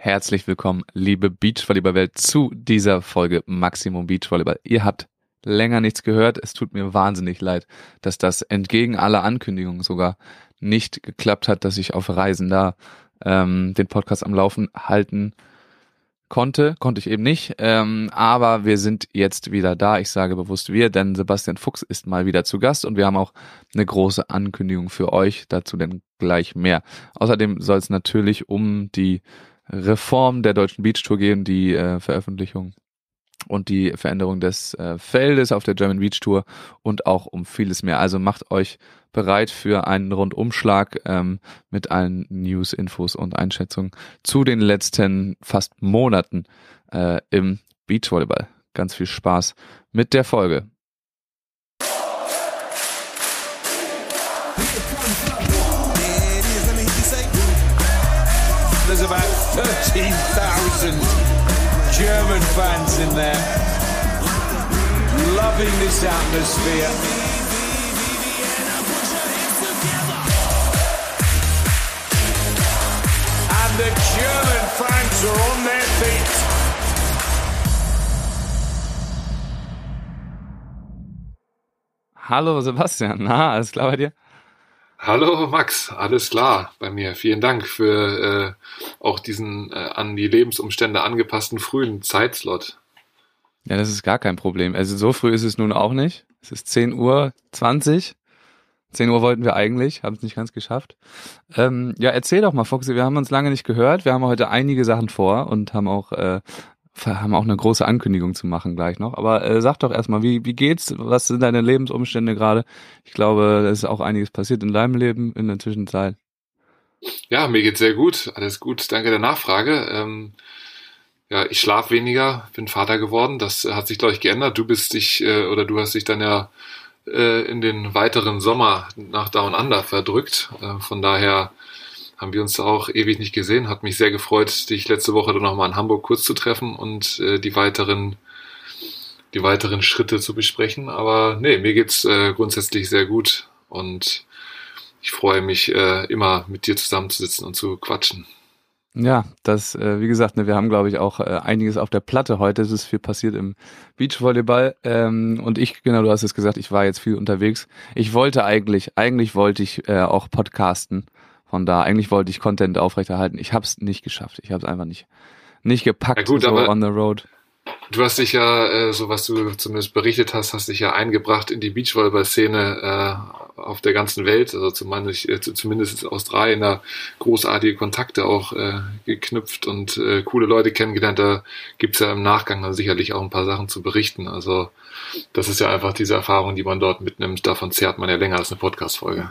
Herzlich willkommen, liebe Beachvolleyball-Welt, zu dieser Folge Maximum Beachvolleyball. Ihr habt länger nichts gehört. Es tut mir wahnsinnig leid, dass das entgegen aller Ankündigungen sogar nicht geklappt hat, dass ich auf Reisen da ähm, den Podcast am Laufen halten konnte, konnte ich eben nicht. Ähm, aber wir sind jetzt wieder da. Ich sage bewusst wir, denn Sebastian Fuchs ist mal wieder zu Gast und wir haben auch eine große Ankündigung für euch. Dazu denn gleich mehr. Außerdem soll es natürlich um die Reform der deutschen Beach Tour gehen, die äh, Veröffentlichung und die Veränderung des äh, Feldes auf der German Beach Tour und auch um vieles mehr. Also macht euch bereit für einen Rundumschlag ähm, mit allen News, Infos und Einschätzungen zu den letzten fast Monaten äh, im Beachvolleyball. Ganz viel Spaß mit der Folge. 13,000 German fans in there, loving this atmosphere. And the German fans are on their feet. Hallo Sebastian, na, alles klar bei dir? Hallo Max, alles klar bei mir. Vielen Dank für äh, auch diesen äh, an die Lebensumstände angepassten frühen Zeitslot. Ja, das ist gar kein Problem. Also so früh ist es nun auch nicht. Es ist 10 Uhr 20. 10 Uhr wollten wir eigentlich, haben es nicht ganz geschafft. Ähm, ja, erzähl doch mal, Foxy, wir haben uns lange nicht gehört. Wir haben heute einige Sachen vor und haben auch äh, haben auch eine große Ankündigung zu machen gleich noch. Aber äh, sag doch erstmal, wie, wie geht's? Was sind deine Lebensumstände gerade? Ich glaube, es ist auch einiges passiert in deinem Leben in der Zwischenzeit. Ja, mir geht's sehr gut. Alles gut. Danke der Nachfrage. Ähm, ja, ich schlafe weniger, bin Vater geworden. Das hat sich, glaube ich, geändert. Du bist dich, äh, oder du hast dich dann ja äh, in den weiteren Sommer nach Down Under verdrückt. Äh, von daher haben wir uns auch ewig nicht gesehen. Hat mich sehr gefreut, dich letzte Woche dann nochmal in Hamburg kurz zu treffen und äh, die weiteren die weiteren Schritte zu besprechen. Aber nee, mir geht's äh, grundsätzlich sehr gut und ich freue mich äh, immer mit dir zusammenzusitzen und zu quatschen. Ja, das, äh, wie gesagt, ne, wir haben, glaube ich, auch äh, einiges auf der Platte heute. Es ist viel passiert im Beachvolleyball. Ähm, und ich, genau, du hast es gesagt, ich war jetzt viel unterwegs. Ich wollte eigentlich, eigentlich wollte ich äh, auch podcasten. Von da, eigentlich wollte ich Content aufrechterhalten. Ich habe es nicht geschafft. Ich habe es einfach nicht, nicht gepackt Ja gut, so aber- on the road. Du hast dich ja, äh, so was du zumindest berichtet hast, hast dich ja eingebracht in die Beachvolleyball-Szene äh, auf der ganzen Welt, also zumindest, äh, zumindest in Australien da großartige Kontakte auch äh, geknüpft und äh, coole Leute kennengelernt. Da gibt's ja im Nachgang dann sicherlich auch ein paar Sachen zu berichten. Also das ist ja einfach diese Erfahrung, die man dort mitnimmt. Davon zehrt man ja länger als eine Podcast-Folge.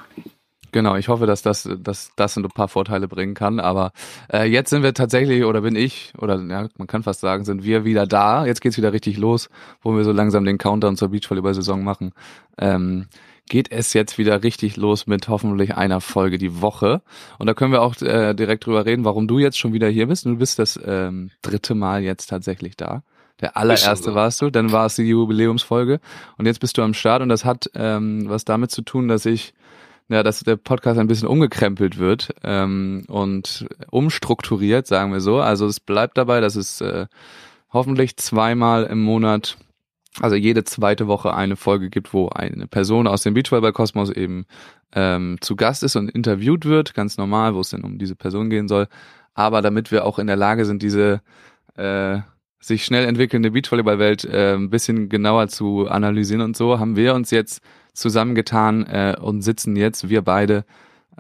Genau, ich hoffe, dass das, dass das ein paar Vorteile bringen kann. Aber äh, jetzt sind wir tatsächlich, oder bin ich, oder ja, man kann fast sagen, sind wir wieder da. Jetzt geht's wieder richtig los, wo wir so langsam den Countdown zur Beachvolleyball-Saison machen. Ähm, geht es jetzt wieder richtig los mit hoffentlich einer Folge die Woche. Und da können wir auch äh, direkt drüber reden, warum du jetzt schon wieder hier bist. Du bist das ähm, dritte Mal jetzt tatsächlich da. Der allererste warst du, dann war es die Jubiläumsfolge und jetzt bist du am Start und das hat ähm, was damit zu tun, dass ich ja, dass der Podcast ein bisschen umgekrempelt wird ähm, und umstrukturiert, sagen wir so. Also es bleibt dabei, dass es äh, hoffentlich zweimal im Monat, also jede zweite Woche eine Folge gibt, wo eine Person aus dem Beachvolleyball-Kosmos eben ähm, zu Gast ist und interviewt wird, ganz normal, wo es denn um diese Person gehen soll. Aber damit wir auch in der Lage sind, diese äh, sich schnell entwickelnde Beachvolleyball-Welt äh, ein bisschen genauer zu analysieren und so, haben wir uns jetzt zusammengetan äh, und sitzen jetzt, wir beide,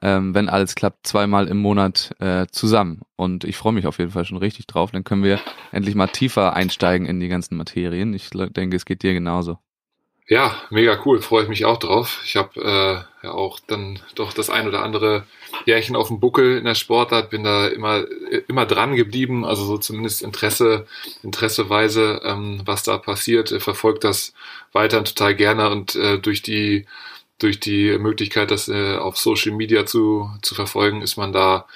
ähm, wenn alles klappt, zweimal im Monat äh, zusammen. Und ich freue mich auf jeden Fall schon richtig drauf. Dann können wir endlich mal tiefer einsteigen in die ganzen Materien. Ich denke, es geht dir genauso. Ja, mega cool, freue ich mich auch drauf. Ich habe äh, ja auch dann doch das ein oder andere Jährchen auf dem Buckel in der Sportart, bin da immer immer dran geblieben, also so zumindest Interesse interesseweise, ähm, was da passiert, verfolgt das weiterhin total gerne und äh, durch die durch die Möglichkeit, das äh, auf Social Media zu zu verfolgen, ist man da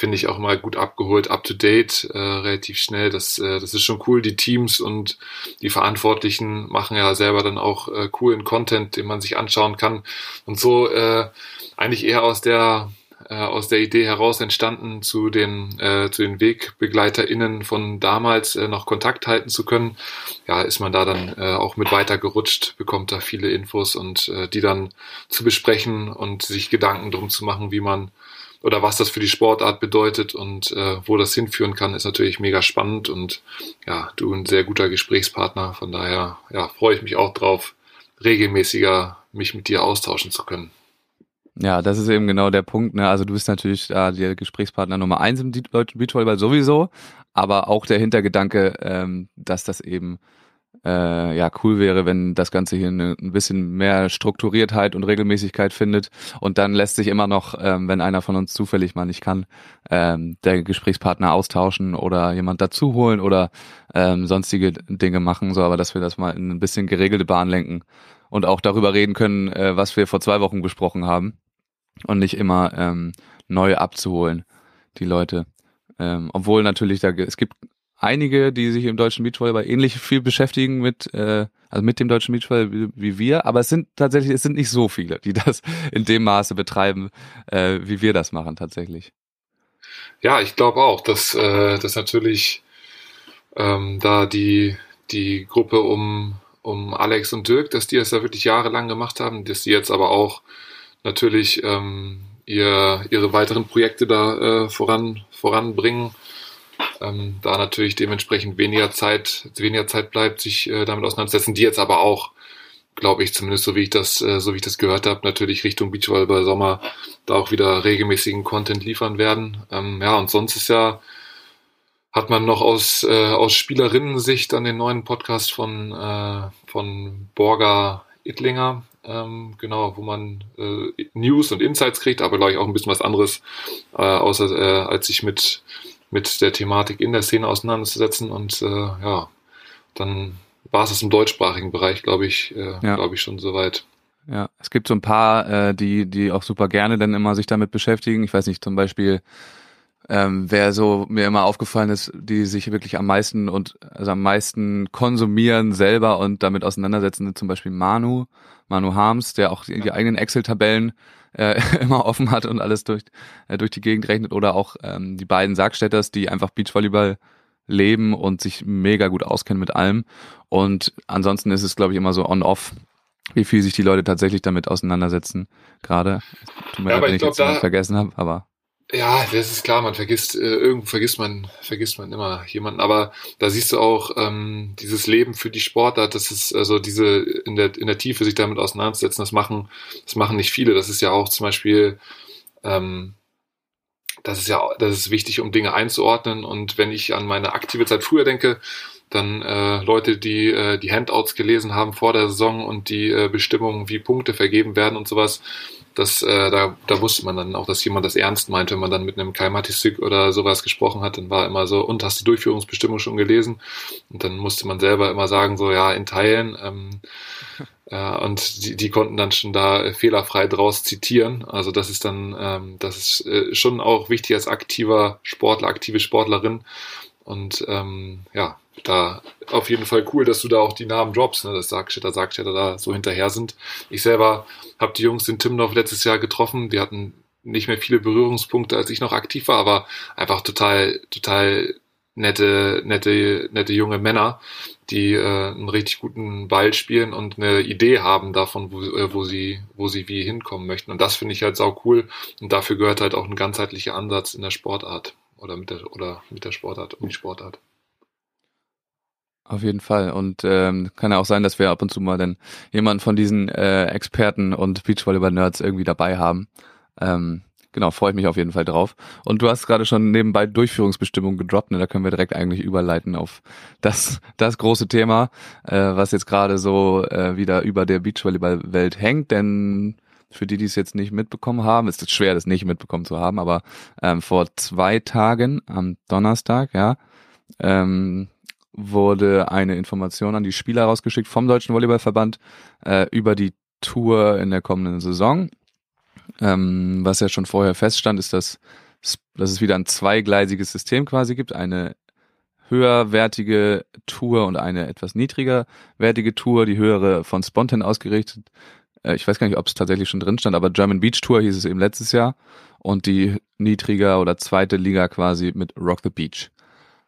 finde ich auch mal gut abgeholt, up to date, äh, relativ schnell. Das, äh, das ist schon cool. Die Teams und die Verantwortlichen machen ja selber dann auch äh, coolen Content, den man sich anschauen kann. Und so äh, eigentlich eher aus der äh, aus der Idee heraus entstanden, zu den, äh, zu den WegbegleiterInnen von damals äh, noch Kontakt halten zu können. Ja, ist man da dann äh, auch mit weitergerutscht, bekommt da viele Infos und äh, die dann zu besprechen und sich Gedanken drum zu machen, wie man oder was das für die Sportart bedeutet und äh, wo das hinführen kann, ist natürlich mega spannend und ja, du ein sehr guter Gesprächspartner. Von daher ja, freue ich mich auch drauf, regelmäßiger mich mit dir austauschen zu können. Ja, das ist eben genau der Punkt. Ne? Also du bist natürlich da der Gesprächspartner Nummer eins im deutschen Beachvolleyball sowieso, aber auch der Hintergedanke, ähm, dass das eben äh, ja cool wäre, wenn das Ganze hier eine, ein bisschen mehr Strukturiertheit und Regelmäßigkeit findet. Und dann lässt sich immer noch, ähm, wenn einer von uns zufällig mal nicht kann, ähm, der Gesprächspartner austauschen oder jemand dazu holen oder ähm, sonstige Dinge machen, so aber dass wir das mal in ein bisschen geregelte Bahn lenken und auch darüber reden können, äh, was wir vor zwei Wochen besprochen haben und nicht immer ähm, neu abzuholen, die Leute. Ähm, obwohl natürlich da es gibt einige, die sich im deutschen Beachvolleyball ähnlich viel beschäftigen mit, äh, also mit dem deutschen Beachvolleyball wie, wie wir, aber es sind tatsächlich, es sind nicht so viele, die das in dem Maße betreiben, äh, wie wir das machen tatsächlich. Ja, ich glaube auch, dass, äh, dass natürlich ähm, da die, die Gruppe um, um Alex und Dirk, dass die es da wirklich jahrelang gemacht haben, dass die jetzt aber auch natürlich ähm, ihr, ihre weiteren Projekte da äh, voran, voranbringen ähm, da natürlich dementsprechend weniger Zeit, weniger Zeit bleibt, sich äh, damit auseinanderzusetzen, die jetzt aber auch, glaube ich, zumindest so wie ich das, äh, so wie ich das gehört habe, natürlich Richtung Beachvolleyball Sommer da auch wieder regelmäßigen Content liefern werden. Ähm, ja, und sonst ist ja, hat man noch aus, äh, aus Spielerinnen-Sicht dann den neuen Podcast von, äh, von Borger Ittlinger, ähm, genau, wo man äh, News und Insights kriegt, aber glaube ich auch ein bisschen was anderes, äh, außer äh, als sich mit mit der Thematik in der Szene auseinanderzusetzen und äh, ja, dann war es im deutschsprachigen Bereich, glaube ich, äh, ja. glaube ich schon soweit. Ja, es gibt so ein paar, äh, die, die auch super gerne dann immer sich damit beschäftigen. Ich weiß nicht, zum Beispiel, ähm, wer so mir immer aufgefallen ist, die sich wirklich am meisten und also am meisten konsumieren selber und damit auseinandersetzen, sind zum Beispiel Manu, Manu Harms, der auch die, die eigenen Excel-Tabellen äh, immer offen hat und alles durch, äh, durch die Gegend rechnet oder auch ähm, die beiden Sargstädters, die einfach Beachvolleyball leben und sich mega gut auskennen mit allem. Und ansonsten ist es, glaube ich, immer so on-off, wie viel sich die Leute tatsächlich damit auseinandersetzen. Gerade, tut mir ja, leid, wenn ich, glaub, jetzt da, vergessen habe, aber ja, das ist klar, man vergisst, äh, irgendwo vergisst man, vergisst man immer jemanden, aber da siehst du auch ähm, dieses Leben für die Sportart, das ist also diese in der, in der Tiefe sich damit auseinanderzusetzen, das machen, das machen nicht viele. Das ist ja auch zum Beispiel, ähm, das ist ja, das ist wichtig, um Dinge einzuordnen. Und wenn ich an meine aktive Zeit früher denke, dann äh, Leute, die äh, die Handouts gelesen haben vor der Saison und die äh, Bestimmungen, wie Punkte vergeben werden und sowas, das, äh, da, da wusste man dann auch, dass jemand das ernst meinte, wenn man dann mit einem Kai Matisik oder sowas gesprochen hat, dann war immer so, und hast die Durchführungsbestimmung schon gelesen? Und dann musste man selber immer sagen, so ja, in Teilen. Ähm, äh, und die, die konnten dann schon da fehlerfrei draus zitieren. Also das ist dann, ähm, das ist äh, schon auch wichtig als aktiver Sportler, aktive Sportlerin. Und ähm, ja, da auf jeden Fall cool, dass du da auch die Namen droppst, ne? dass Sargstädter, Sargstädter da so hinterher sind. Ich selber habe die Jungs in Timdorf letztes Jahr getroffen. Die hatten nicht mehr viele Berührungspunkte, als ich noch aktiv war, aber einfach total, total nette, nette, nette junge Männer, die äh, einen richtig guten Ball spielen und eine Idee haben davon, wo, äh, wo sie, wo sie wie hinkommen möchten. Und das finde ich halt sau cool. Und dafür gehört halt auch ein ganzheitlicher Ansatz in der Sportart oder mit der, oder mit der Sportart, um die Sportart. Auf jeden Fall. Und ähm, kann ja auch sein, dass wir ab und zu mal dann jemanden von diesen äh, Experten und Beachvolleyball-Nerds irgendwie dabei haben. Ähm, genau, freue ich mich auf jeden Fall drauf. Und du hast gerade schon nebenbei Durchführungsbestimmungen gedroppt, ne? da können wir direkt eigentlich überleiten auf das, das große Thema, äh, was jetzt gerade so äh, wieder über der Beachvolleyball-Welt hängt, denn für die, die es jetzt nicht mitbekommen haben, ist es schwer, das nicht mitbekommen zu haben, aber ähm, vor zwei Tagen, am Donnerstag, ja, ähm, wurde eine Information an die Spieler rausgeschickt vom Deutschen Volleyballverband äh, über die Tour in der kommenden Saison. Ähm, was ja schon vorher feststand, ist, dass, dass es wieder ein zweigleisiges System quasi gibt. Eine höherwertige Tour und eine etwas niedrigerwertige Tour. Die höhere von Spontan ausgerichtet. Äh, ich weiß gar nicht, ob es tatsächlich schon drin stand, aber German Beach Tour hieß es eben letztes Jahr. und die niedriger oder zweite Liga quasi mit Rock the Beach.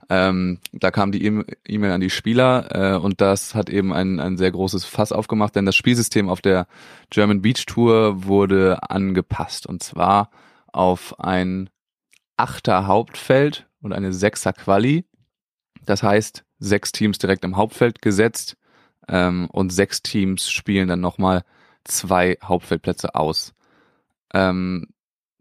Ähm, da kam die E-Mail an die Spieler äh, und das hat eben ein, ein sehr großes Fass aufgemacht, denn das Spielsystem auf der German Beach Tour wurde angepasst und zwar auf ein Achter Hauptfeld und eine Sechser Quali. Das heißt, sechs Teams direkt im Hauptfeld gesetzt ähm, und sechs Teams spielen dann nochmal zwei Hauptfeldplätze aus. Ähm,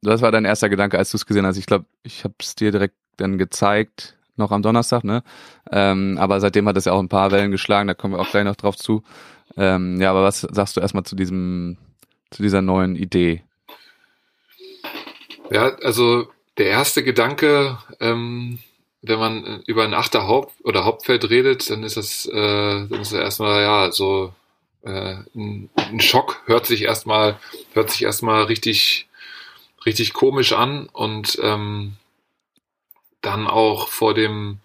das war dein erster Gedanke, als du es gesehen hast. Ich glaube, ich habe es dir direkt dann gezeigt, noch am Donnerstag, ne? Ähm, aber seitdem hat es ja auch ein paar Wellen geschlagen, da kommen wir auch gleich noch drauf zu. Ähm, ja, aber was sagst du erstmal zu diesem, zu dieser neuen Idee? Ja, also der erste Gedanke, ähm, wenn man über ein Achter Haupt oder Hauptfeld redet, dann ist das, äh, dann ist das erstmal ja so äh, ein, ein Schock. Hört sich erstmal, hört sich erstmal richtig, richtig komisch an und ähm, dann auch vor dem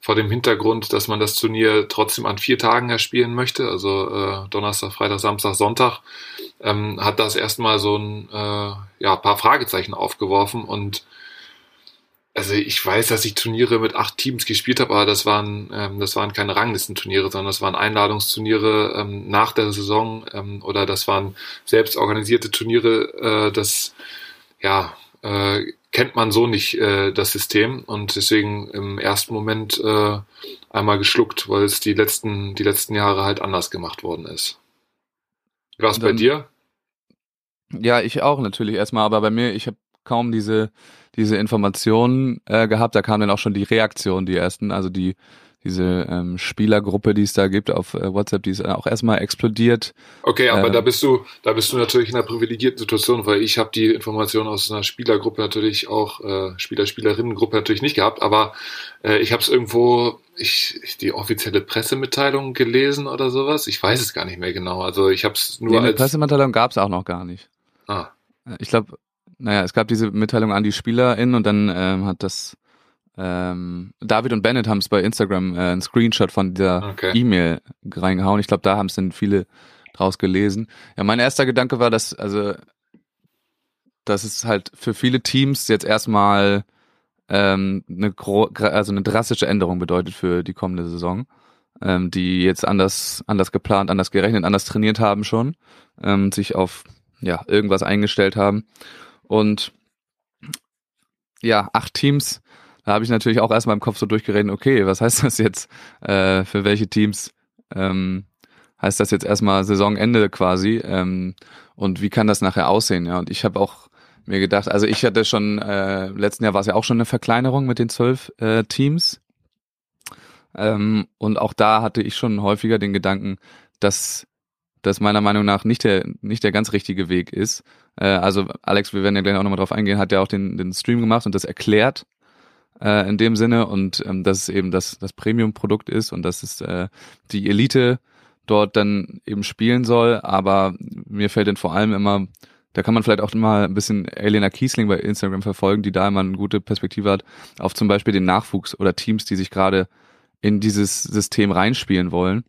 vor dem Hintergrund, dass man das Turnier trotzdem an vier Tagen erspielen möchte, also äh, Donnerstag, Freitag, Samstag, Sonntag, ähm, hat das erstmal so ein äh, ja, paar Fragezeichen aufgeworfen und also ich weiß, dass ich Turniere mit acht Teams gespielt habe, aber das waren ähm, das waren keine Ranglistenturniere, sondern das waren Einladungsturniere ähm, nach der Saison ähm, oder das waren selbst organisierte Turniere. Äh, das ja äh, kennt man so nicht äh, das System und deswegen im ersten Moment äh, einmal geschluckt, weil es die letzten die letzten Jahre halt anders gemacht worden ist. War es bei dir? Ja, ich auch natürlich erstmal, aber bei mir, ich habe kaum diese diese Informationen äh, gehabt. Da kamen dann auch schon die Reaktionen, die ersten, also die diese ähm, Spielergruppe, die es da gibt auf äh, WhatsApp, die ist auch erstmal explodiert. Okay, aber Äh, da bist du, da bist du natürlich in einer privilegierten Situation, weil ich habe die Informationen aus einer Spielergruppe natürlich auch, äh, Spieler, Spielerinnengruppe natürlich nicht gehabt, aber äh, ich habe es irgendwo, ich, ich die offizielle Pressemitteilung gelesen oder sowas. Ich weiß es gar nicht mehr genau. Also ich habe es Nee, nur eine als Pressemitteilung gab es auch noch gar nicht. ah, Äh, Ich glaube, naja, es gab diese Mitteilung an die SpielerInnen und dann ähm, hat das ähm, David und Bennett haben es bei Instagram äh, einen Screenshot von dieser Okay. E-Mail reingehauen. Ich glaube, da haben es dann viele draus gelesen. Ja, mein erster Gedanke war, dass, also, dass es halt für viele Teams jetzt erstmal ähm, eine, also eine drastische Änderung bedeutet für die kommende Saison, ähm, die jetzt anders, anders geplant, anders gerechnet, anders trainiert haben schon, ähm, sich auf ja, irgendwas eingestellt haben. Und ja, acht Teams, da habe ich natürlich auch erstmal im Kopf so durchgeredet, okay, was heißt das jetzt äh, für welche Teams? Ähm, heißt das jetzt erstmal Saisonende quasi? Ähm, und wie kann das nachher aussehen? Ja, und ich habe auch mir gedacht, also ich hatte schon, äh, letzten Jahr war es ja auch schon eine Verkleinerung mit den zwölf äh, Teams. Ähm, und auch da hatte ich schon häufiger den Gedanken, dass das meiner Meinung nach nicht der, nicht der ganz richtige Weg ist. Äh, also Alex, wir werden ja gleich auch nochmal drauf eingehen, hat ja auch den, den Stream gemacht und das erklärt äh, in dem Sinne und ähm, dass es eben das, das Premium-Produkt ist und dass es äh, die Elite dort dann eben spielen soll. Aber mir fällt dann vor allem immer, da kann man vielleicht auch mal ein bisschen Elena Kiesling bei Instagram verfolgen, die da immer eine gute Perspektive hat, auf zum Beispiel den Nachwuchs oder Teams, die sich gerade in dieses System reinspielen wollen.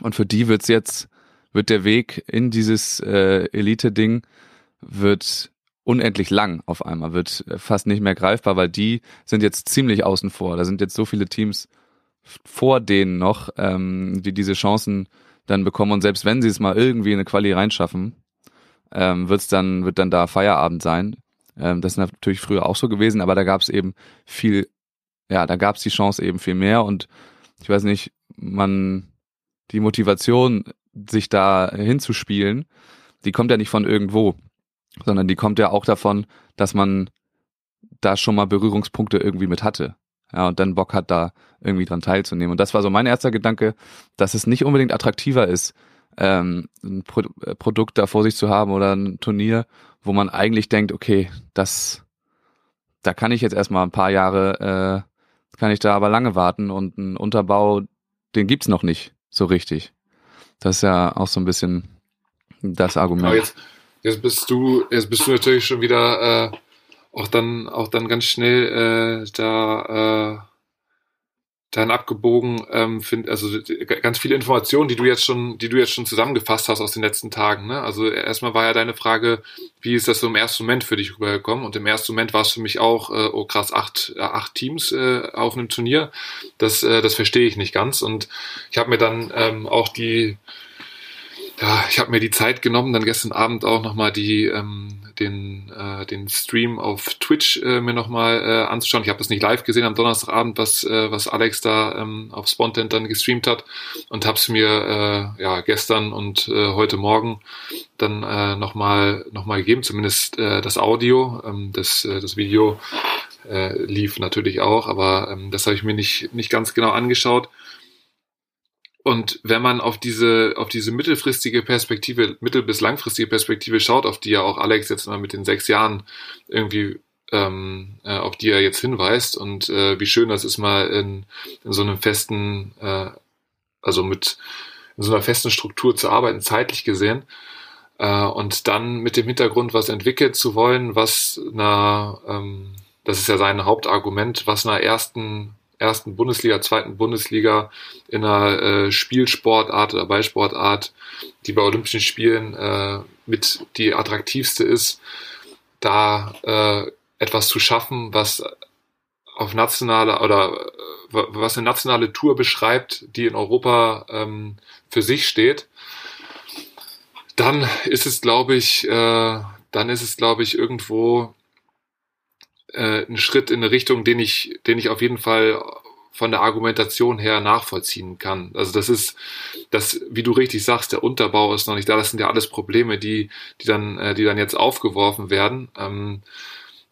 Und für die wird's jetzt, wird der Weg in dieses äh, Elite-Ding wird unendlich lang auf einmal, wird äh, fast nicht mehr greifbar, weil die sind jetzt ziemlich außen vor. Da sind jetzt so viele Teams vor denen noch, ähm, die diese Chancen dann bekommen und selbst wenn sie es mal irgendwie in eine Quali reinschaffen, ähm, wird's dann, wird dann da Feierabend sein. Ähm, das ist natürlich früher auch so gewesen, aber da gab's eben viel, ja, da gab's die Chance eben viel mehr und ich weiß nicht, man, die Motivation, sich da hinzuspielen, die kommt ja nicht von irgendwo, sondern die kommt ja auch davon, dass man da schon mal Berührungspunkte irgendwie mit hatte. Ja, und dann Bock hat, da irgendwie dran teilzunehmen. Und das war so mein erster Gedanke, dass es nicht unbedingt attraktiver ist, ähm, ein Pro äh, Produkt da vor sich zu haben oder ein Turnier, wo man eigentlich denkt, okay, das, da kann ich jetzt erstmal ein paar Jahre, äh, kann ich da aber lange warten und ein Unterbau, den gibt's noch nicht so richtig. Das ist ja auch so ein bisschen das Argument. Jetzt, bist du, jetzt bist du natürlich schon wieder äh, auch dann, auch dann ganz schnell äh, da, äh, dann abgebogen, ähm, find, also ganz viele Informationen, die du jetzt schon, die du jetzt schon zusammengefasst hast aus den letzten Tagen. Ne? Also erstmal war ja deine Frage, wie ist das so im ersten Moment für dich rübergekommen? Und im ersten Moment war es für mich auch, äh, oh krass, acht, äh, acht Teams äh, auf einem Turnier. Das, äh, das verstehe ich nicht ganz. Und ich habe mir dann ähm, auch die ja, ich habe mir die Zeit genommen, dann gestern Abend auch nochmal die, ähm, den, äh, den Stream auf Twitch äh, mir nochmal äh, anzuschauen. Ich habe das nicht live gesehen am Donnerstagabend, was, äh, was Alex da ähm, auf Spontan dann gestreamt hat und habe es mir äh, ja, gestern und äh, heute Morgen dann äh, nochmal noch mal gegeben, zumindest äh, das Audio. Ähm, das, äh, das Video äh, lief natürlich auch, aber ähm, das habe ich mir nicht, nicht ganz genau angeschaut. Und wenn man auf diese, auf diese mittelfristige Perspektive, mittel- bis langfristige Perspektive schaut, auf die ja auch Alex jetzt mal mit den sechs Jahren irgendwie, ähm, äh, auf die er jetzt hinweist und äh, wie schön das ist, mal in, in so einem festen, äh, also mit in so einer festen Struktur zu arbeiten, zeitlich gesehen. Äh, und dann mit dem Hintergrund, was entwickeln zu wollen, was einer, ähm, das ist ja sein Hauptargument, was einer ersten ersten Bundesliga, zweiten Bundesliga in einer äh, Spielsportart oder Ballsportart, die bei Olympischen Spielen äh, mit die attraktivste ist, da äh, etwas zu schaffen, was auf nationaler oder äh, was eine nationale Tour beschreibt, die in Europa ähm, für sich steht, dann ist es, glaube ich, äh, dann ist es, glaube ich, irgendwo äh, ein Schritt in eine Richtung, den ich, den ich auf jeden Fall von der Argumentation her nachvollziehen kann. Also das ist, das, wie du richtig sagst, der Unterbau ist noch nicht da. Das sind ja alles Probleme, die, die dann, äh, die dann jetzt aufgeworfen werden. Ähm,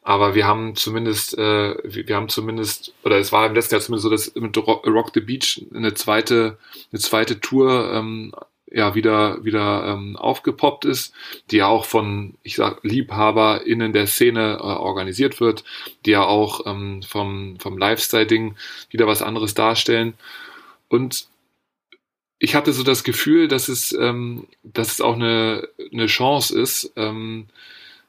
aber wir haben zumindest, äh, wir haben zumindest, oder es war im letzten Jahr zumindest so, dass mit Rock the Beach eine zweite, eine zweite Tour ähm, ja wieder wieder ähm, aufgepoppt ist, die ja auch von ich sag LiebhaberInnen der Szene äh, organisiert wird, die ja auch ähm, vom vom Lifestyle-Ding wieder was anderes darstellen. Und ich hatte so das Gefühl, dass es ähm, dass es auch eine eine Chance ist, ähm,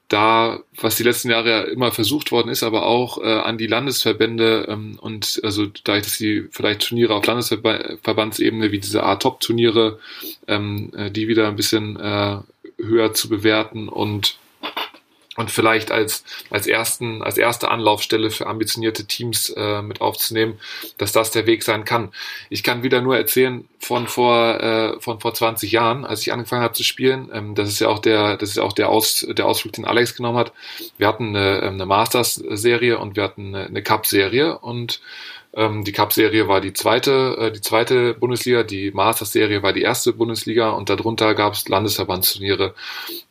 da, was die letzten Jahre ja immer versucht worden ist, aber auch äh, an die Landesverbände ähm, und also da dass sie vielleicht Turniere auf Landesverbandsebene wie diese A-Top-Turniere, ähm, äh, die wieder ein bisschen äh, höher zu bewerten und und vielleicht als, als, ersten, als erste Anlaufstelle für ambitionierte Teams äh, mit aufzunehmen, dass das der Weg sein kann. Ich kann wieder nur erzählen von vor, äh, von vor 20 Jahren, als ich angefangen habe zu spielen. Ähm, das ist ja auch der, das ist auch der, Aus, der Ausflug, den Alex genommen hat. Wir hatten eine, ähm, eine Masters-Serie und wir hatten eine, eine Cup-Serie und ähm, die Cup-Serie war die zweite, äh, die zweite Bundesliga, die Masters-Serie war die erste Bundesliga und darunter gab es Landesverbandsturniere,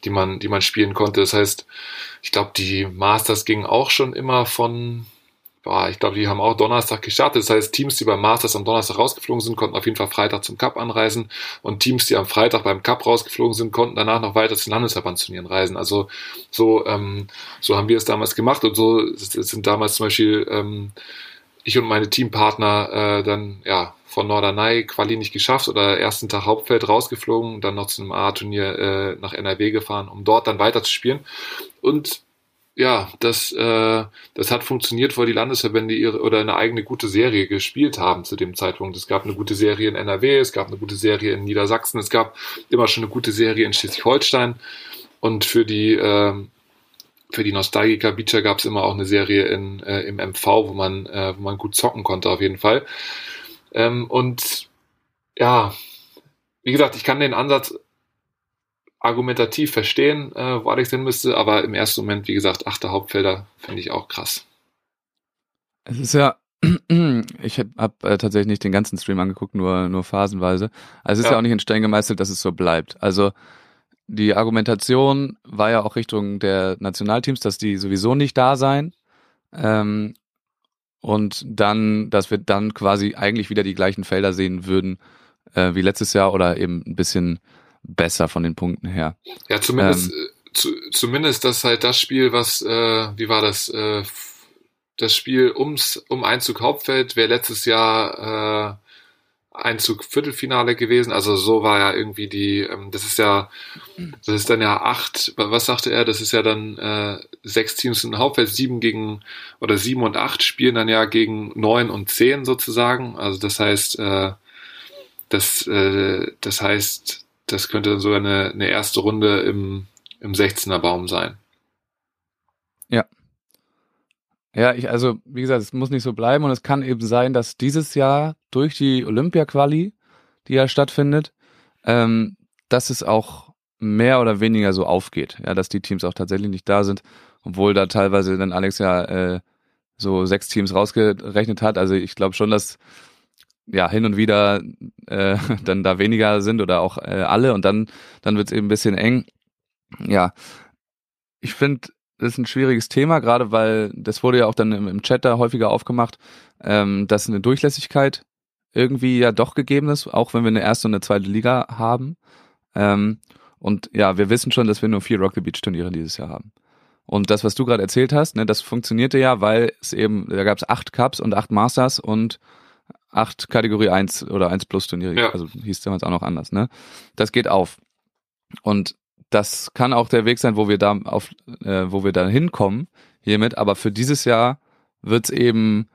die man, die man spielen konnte. Das heißt, ich glaube, die Masters gingen auch schon immer von, ich glaube, die haben auch Donnerstag gestartet. Das heißt, Teams, die beim Masters am Donnerstag rausgeflogen sind, konnten auf jeden Fall Freitag zum Cup anreisen und Teams, die am Freitag beim Cup rausgeflogen sind, konnten danach noch weiter zu Landesverbandsturnieren reisen. Also so, ähm, so haben wir es damals gemacht und so sind damals zum Beispiel ähm, ich und meine Teampartner äh, dann ja von Norderney Quali nicht geschafft oder ersten Tag Hauptfeld rausgeflogen, dann noch zu einem A-Turnier äh, nach NRW gefahren, um dort dann weiter zu spielen. Und ja, das, äh, das hat funktioniert, weil die Landesverbände ihre oder eine eigene gute Serie gespielt haben zu dem Zeitpunkt. Es gab eine gute Serie in NRW, es gab eine gute Serie in Niedersachsen, es gab immer schon eine gute Serie in Schleswig-Holstein. Und für die äh, für die Nostalgiker Beacher gab es immer auch eine Serie in, äh, im MV, wo man, äh, wo man gut zocken konnte auf jeden Fall. Ähm, und ja, wie gesagt, ich kann den Ansatz argumentativ verstehen, äh, wo Alex hin müsste, aber im ersten Moment, wie gesagt, achte Hauptfelder finde ich auch krass. Es ist ja, ich habe hab, äh, tatsächlich nicht den ganzen Stream angeguckt, nur, nur phasenweise. Also es ist ja. ja auch nicht in Stein gemeißelt, dass es so bleibt. Also die Argumentation war ja auch Richtung der Nationalteams, dass die sowieso nicht da seien. Ähm, und dann, dass wir dann quasi eigentlich wieder die gleichen Felder sehen würden äh, wie letztes Jahr oder eben ein bisschen besser von den Punkten her. Ja, zumindest, ähm, äh, zu, zumindest das halt das Spiel, was, äh, wie war das, äh, das Spiel ums, um Einzug Hauptfeld wäre letztes Jahr äh, Einzug Viertelfinale gewesen. Also so war ja irgendwie die, ähm, das ist ja, das ist dann ja acht, was sagte er, das ist ja dann äh, sechs Teams in Hauptfeld, sieben gegen, oder sieben und acht spielen dann ja gegen neun und zehn sozusagen. Also das heißt, äh, das, äh, das heißt, das könnte dann sogar eine, eine erste Runde im, im 16er Baum sein. Ja. Ja, ich, also, wie gesagt, es muss nicht so bleiben und es kann eben sein, dass dieses Jahr durch die Olympia-Quali, die ja stattfindet, ähm, dass es auch mehr oder weniger so aufgeht, ja, dass die Teams auch tatsächlich nicht da sind, obwohl da teilweise dann Alex ja äh, so sechs Teams rausgerechnet hat. Also ich glaube schon, dass ja hin und wieder äh, dann da weniger sind oder auch äh, alle und dann dann wird es eben ein bisschen eng. Ja, ich finde ist ein schwieriges Thema, gerade weil das wurde ja auch dann im, im Chat da häufiger aufgemacht, ähm, dass eine Durchlässigkeit irgendwie ja doch gegeben ist, auch wenn wir eine erste und eine zweite Liga haben. Ähm, und ja, wir wissen schon, dass wir nur vier Rock the Beach Turniere dieses Jahr haben. Und das, was du gerade erzählt hast, ne, das funktionierte ja, weil es eben, da gab es acht Cups und acht Masters und acht Kategorie 1 oder 1 Plus Turniere, ja. also hieß damals auch noch anders, ne? Das geht auf. Und das kann auch der Weg sein, wo wir da auf, äh, wo wir da hinkommen hiermit, aber für dieses Jahr wird's eben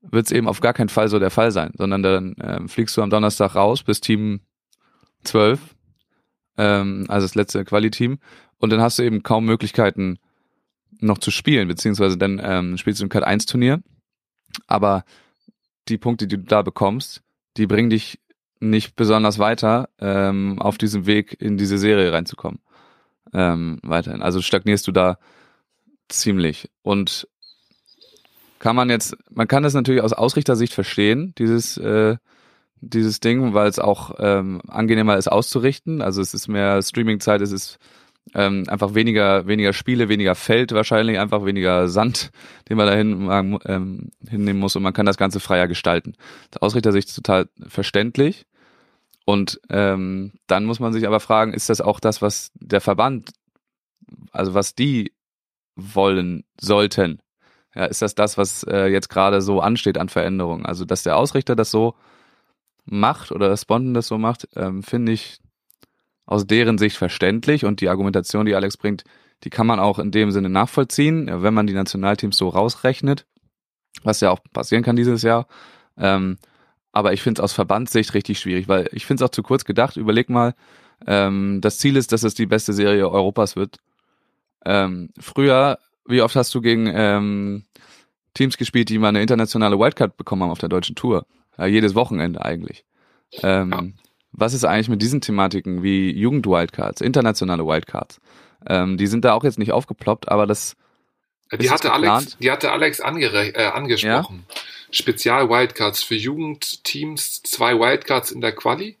wird's eben auf gar keinen Fall so der Fall sein, sondern dann ähm, fliegst du am Donnerstag raus bis Team 12, ähm, also das letzte Quali-Team, und dann hast du eben kaum Möglichkeiten noch zu spielen, beziehungsweise dann ähm, spielst du ein Cut 1 Turnier, aber die Punkte, die du da bekommst, die bringen dich nicht besonders weiter ähm, auf diesem Weg in diese Serie reinzukommen. Ähm, weiterhin. Also stagnierst du da ziemlich. Und kann man jetzt, man kann das natürlich aus Ausrichtersicht verstehen, dieses, äh, dieses Ding, weil es auch ähm, angenehmer ist auszurichten. Also es ist mehr Streamingzeit, es ist ähm, einfach weniger, weniger Spiele, weniger Feld wahrscheinlich, einfach weniger Sand, den man da ähm, hinnehmen muss und man kann das Ganze freier gestalten. Aus Ausrichtersicht total verständlich. Und ähm, dann muss man sich aber fragen, ist das auch das, was der Verband, also was die wollen sollten? Ja, ist das das, was äh, jetzt gerade so ansteht an Veränderungen? Also, dass der Ausrichter das so macht oder das Sponden das so macht, ähm, finde ich aus deren Sicht verständlich und die Argumentation, die Alex bringt, die kann man auch in dem Sinne nachvollziehen, wenn man die Nationalteams so rausrechnet, was ja auch passieren kann dieses Jahr. Ähm, aber ich finde es aus Verbandssicht richtig schwierig, weil ich finde es auch zu kurz gedacht. Überleg mal, ähm, das Ziel ist, dass es die beste Serie Europas wird. Ähm, früher, wie oft hast du gegen ähm, Teams gespielt, die mal eine internationale Wildcard bekommen haben auf der deutschen Tour? Ja, jedes Wochenende eigentlich. Ähm, ja. Was ist eigentlich mit diesen Thematiken wie Jugend-Wildcards, internationale Wildcards? Ähm, die sind da auch jetzt nicht aufgeploppt, aber das. Die hatte Alex, die hatte Alex angere äh, angesprochen. Ja? Spezial-Wildcards für Jugendteams, zwei Wildcards in der Quali.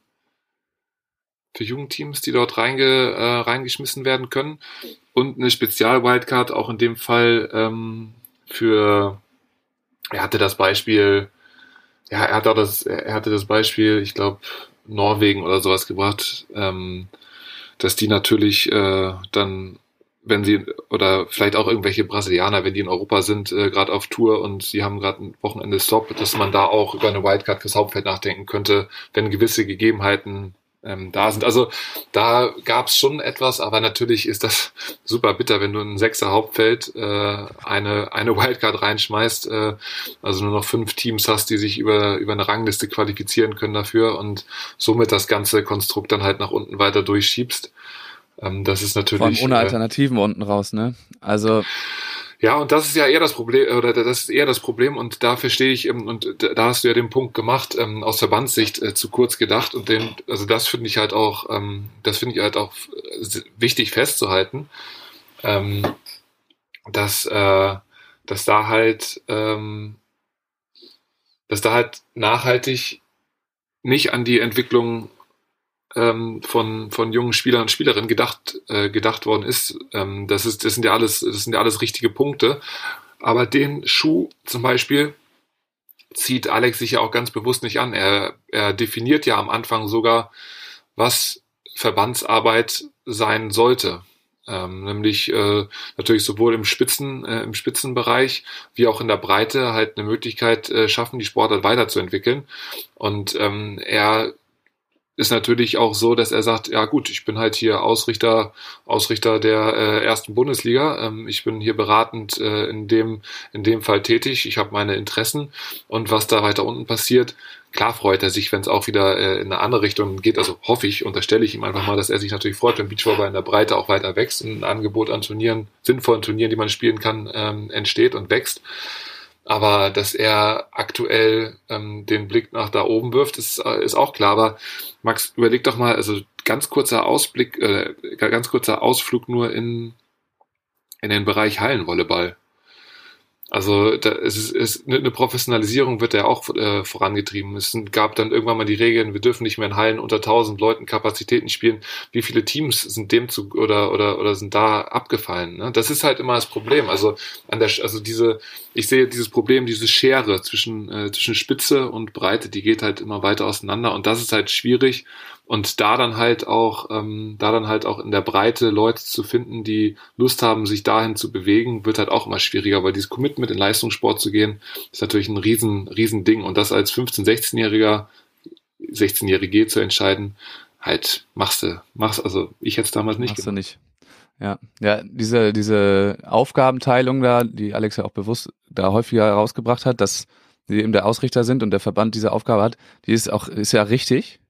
Für Jugendteams, die dort reinge, äh, reingeschmissen werden können. Und eine Spezial-Wildcard auch in dem Fall ähm, für, er hatte das Beispiel, ja, er hatte das, er hatte das Beispiel, ich glaube, Norwegen oder sowas gebracht, ähm, dass die natürlich äh, dann wenn sie oder vielleicht auch irgendwelche Brasilianer, wenn die in Europa sind, äh, gerade auf Tour und sie haben gerade ein Wochenende Stop, dass man da auch über eine Wildcard fürs Hauptfeld nachdenken könnte, wenn gewisse Gegebenheiten ähm, da sind. Also da gab es schon etwas, aber natürlich ist das super bitter, wenn du in ein sechser Hauptfeld äh, eine, eine Wildcard reinschmeißt, äh, also nur noch fünf Teams hast, die sich über, über eine Rangliste qualifizieren können dafür und somit das ganze Konstrukt dann halt nach unten weiter durchschiebst. Ähm, das ist natürlich. Vor allem ohne äh, Alternativen äh, unten raus, ne? Also. Ja, und das ist ja eher das Problem, oder das ist eher das Problem, und da verstehe ich, ähm, und da hast du ja den Punkt gemacht, ähm, aus Verbandssicht äh, zu kurz gedacht, und den, also das finde ich halt auch, ähm, das finde ich halt auch äh, wichtig festzuhalten, ähm, dass, äh, dass da halt, ähm, dass da halt nachhaltig nicht an die Entwicklung ähm, von, von jungen Spielern und Spielerinnen gedacht, äh, gedacht worden ist. Ähm, das ist, das sind ja alles, das sind ja alles richtige Punkte. Aber den Schuh zum Beispiel zieht Alex sich ja auch ganz bewusst nicht an. Er, er definiert ja am Anfang sogar, was Verbandsarbeit sein sollte. Ähm, nämlich äh, natürlich sowohl im Spitzen, äh, im Spitzenbereich wie auch in der Breite halt eine Möglichkeit äh, schaffen, die Sportart weiterzuentwickeln. Und ähm, er ist natürlich auch so, dass er sagt, ja gut, ich bin halt hier Ausrichter, Ausrichter der äh, ersten Bundesliga. Ähm, ich bin hier beratend äh, in dem in dem Fall tätig. Ich habe meine Interessen und was da weiter unten passiert, klar freut er sich, wenn es auch wieder äh, in eine andere Richtung geht. Also hoffe ich, unterstelle ich ihm einfach mal, dass er sich natürlich freut, wenn Beachvolleyball in der Breite auch weiter wächst und ein Angebot an Turnieren, sinnvollen Turnieren, die man spielen kann, ähm, entsteht und wächst. Aber dass er aktuell ähm, den Blick nach da oben wirft, ist, äh, ist auch klar. Aber Max, überleg doch mal, also ganz kurzer Ausblick, äh, ganz kurzer Ausflug nur in, in den Bereich Hallenvolleyball. Also da, es ist, es, eine Professionalisierung wird ja auch äh, vorangetrieben. Es gab dann irgendwann mal die Regeln, wir dürfen nicht mehr in Hallen unter 1000 Leuten Kapazitäten spielen. Wie viele Teams sind dem zu oder oder oder sind da abgefallen? Ne? Das ist halt immer das Problem. Also an der also diese ich sehe dieses Problem, diese Schere zwischen äh, zwischen Spitze und Breite, die geht halt immer weiter auseinander und das ist halt schwierig und da dann halt auch, ähm, da dann halt auch in der Breite Leute zu finden, die Lust haben, sich dahin zu bewegen, wird halt auch immer schwieriger, weil dieses Commitment in Leistungssport zu gehen, ist natürlich ein riesen, riesen Ding. Und das als 15-, 16-Jähriger, 16-Jährige zu entscheiden, halt machst du, machst, also ich hätte es damals nicht machst gemacht. du nicht. Ja, ja, diese, diese Aufgabenteilung da, die Alex ja auch bewusst da häufiger herausgebracht hat, dass sie eben der Ausrichter sind und der Verband diese Aufgabe hat, die ist auch, ist ja richtig.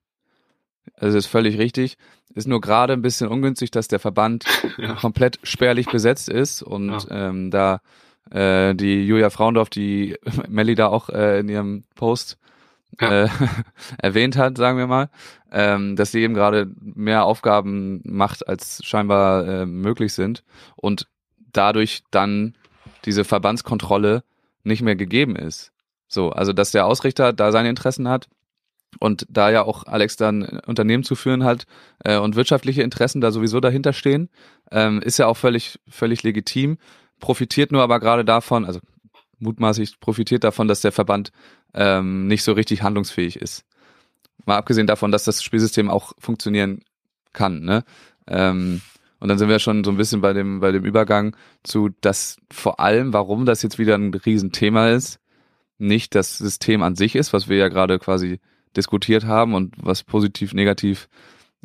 Also ist völlig richtig. Ist nur gerade ein bisschen ungünstig, dass der Verband ja. komplett spärlich besetzt ist und ja. ähm, da äh, die Julia Frauendorf, die Melli da auch äh, in ihrem Post ja. äh, erwähnt hat, sagen wir mal, ähm, dass sie eben gerade mehr Aufgaben macht, als scheinbar äh, möglich sind und dadurch dann diese Verbandskontrolle nicht mehr gegeben ist. So, also dass der Ausrichter da seine Interessen hat und da ja auch Alex dann Unternehmen zu führen hat äh, und wirtschaftliche Interessen da sowieso dahinter stehen, ähm, ist ja auch völlig, völlig legitim, profitiert nur aber gerade davon, also mutmaßlich profitiert davon, dass der Verband ähm, nicht so richtig handlungsfähig ist. Mal abgesehen davon, dass das Spielsystem auch funktionieren kann, ne? Ähm, und dann sind wir schon so ein bisschen bei dem, bei dem Übergang zu, dass vor allem, warum das jetzt wieder ein Riesenthema ist, nicht das System an sich ist, was wir ja gerade quasi diskutiert haben und was positiv, negativ,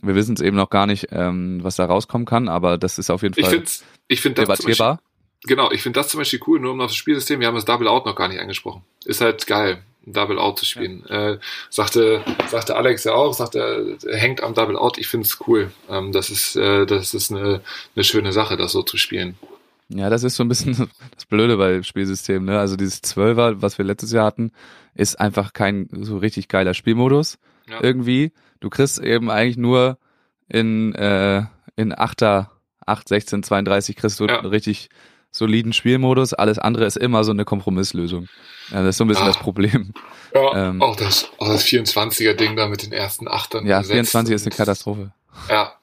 wir wissen es eben noch gar nicht, ähm, was da rauskommen kann, aber das ist auf jeden Fall ich ich find debattierbar. genau, ich finde das zum Beispiel cool, nur um auf das Spielsystem, wir haben das Double Out noch gar nicht angesprochen. Ist halt geil, ein Double Out zu spielen. Ja. Äh, sagte, sagte Alex ja auch, sagte, er hängt am Double Out, ich finde es cool. Ähm, das ist, äh, das ist eine, eine schöne Sache, das so zu spielen. Ja, das ist so ein bisschen das Blöde bei Spielsystemen. Ne? Also dieses Zwölfer, was wir letztes Jahr hatten, ist einfach kein so richtig geiler Spielmodus ja. irgendwie. Du kriegst eben eigentlich nur in äh, in 8er, 8, 16, 32 kriegst du ja. einen richtig soliden Spielmodus. Alles andere ist immer so eine Kompromisslösung. Ja, das ist so ein bisschen ja. das Problem. Ja, ähm, auch das, auch das 24er-Ding da mit den ersten Achtern. Ja, 24 ist eine Katastrophe. Ja,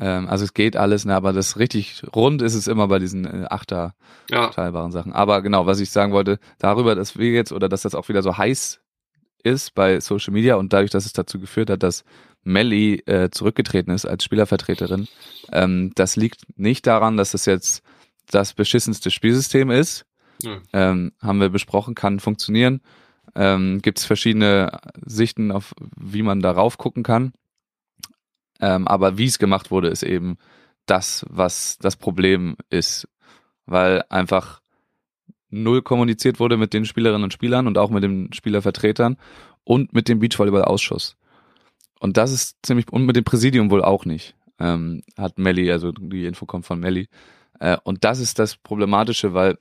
ähm, also es geht alles, ne, aber das richtig rund ist es immer bei diesen äh, Achter ja. teilbaren Sachen. Aber genau, was ich sagen wollte, darüber, dass wir jetzt oder dass das auch wieder so heiß ist bei Social Media und dadurch, dass es dazu geführt hat, dass Melly äh, zurückgetreten ist als Spielervertreterin, ähm, das liegt nicht daran, dass das jetzt das beschissenste Spielsystem ist. Ja. Ähm, haben wir besprochen, kann funktionieren. Ähm, Gibt es verschiedene Sichten, auf wie man darauf gucken kann. Ähm, aber wie es gemacht wurde, ist eben das, was das Problem ist. Weil einfach null kommuniziert wurde mit den Spielerinnen und Spielern und auch mit den Spielervertretern und mit dem Beachvolleyball-Ausschuss. Und das ist ziemlich, und mit dem Präsidium wohl auch nicht, ähm, hat Melli, also die Info kommt von Melli. Äh, und das ist das Problematische, weil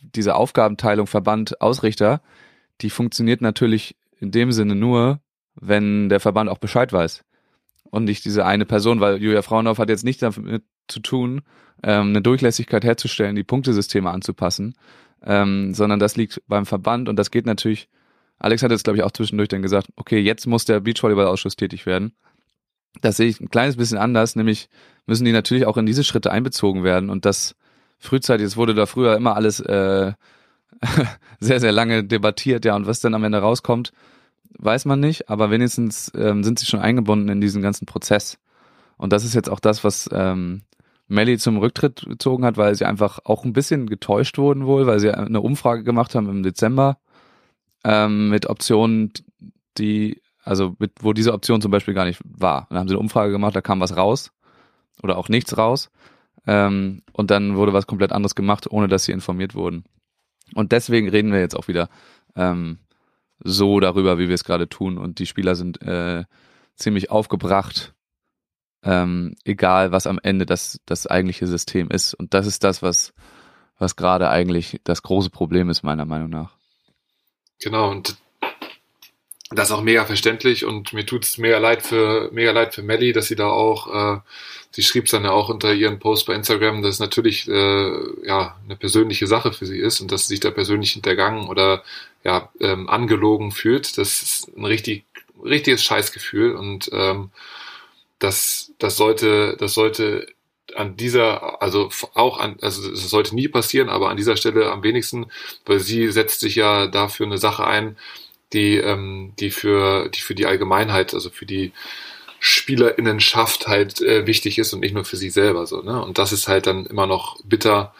diese Aufgabenteilung Verband Ausrichter, die funktioniert natürlich in dem Sinne nur, wenn der Verband auch Bescheid weiß und nicht diese eine Person, weil Julia Frauenhoff hat jetzt nicht damit zu tun, ähm, eine Durchlässigkeit herzustellen, die Punktesysteme anzupassen, ähm, sondern das liegt beim Verband und das geht natürlich, Alex hat jetzt glaube ich auch zwischendurch dann gesagt, okay, jetzt muss der Beachvolleyball-Ausschuss tätig werden. Das sehe ich ein kleines bisschen anders, nämlich müssen die natürlich auch in diese Schritte einbezogen werden und das frühzeitig, es wurde da früher immer alles äh, sehr, sehr lange debattiert, ja, und was dann am Ende rauskommt, weiß man nicht, aber wenigstens ähm, sind sie schon eingebunden in diesen ganzen Prozess. Und das ist jetzt auch das, was, ähm, Melly zum Rücktritt gezogen hat, weil sie einfach auch ein bisschen getäuscht wurden wohl, weil sie eine Umfrage gemacht haben im Dezember ähm, mit Optionen, die, also mit, wo diese Option zum Beispiel gar nicht war. Dann haben sie eine Umfrage gemacht, da kam was raus oder auch nichts raus. Ähm, und dann wurde was komplett anderes gemacht, ohne dass sie informiert wurden. Und deswegen reden wir jetzt auch wieder ähm, so darüber, wie wir es gerade tun. Und die Spieler sind äh, ziemlich aufgebracht, ähm, egal was am Ende das, das eigentliche System ist. Und das ist das, was, was gerade eigentlich das große Problem ist, meiner Meinung nach. Genau, und das ist auch mega verständlich und mir tut es mega leid für mega leid für Melly, dass sie da auch, äh, sie schrieb es dann ja auch unter ihren Post bei Instagram, dass es natürlich äh, ja eine persönliche Sache für sie ist und dass sie sich da persönlich hintergangen oder ja ähm, angelogen fühlt. Das ist ein richtig richtiges Scheißgefühl und ähm, das das sollte das sollte an dieser, also auch an, also es sollte nie passieren, aber an dieser Stelle am wenigsten, weil sie setzt sich ja dafür eine Sache ein, die, ähm, die für, die für die Allgemeinheit, also für die Spielerinnenschaft halt äh, wichtig ist und nicht nur für sie selber so, ne? Und das ist halt dann immer noch bitter,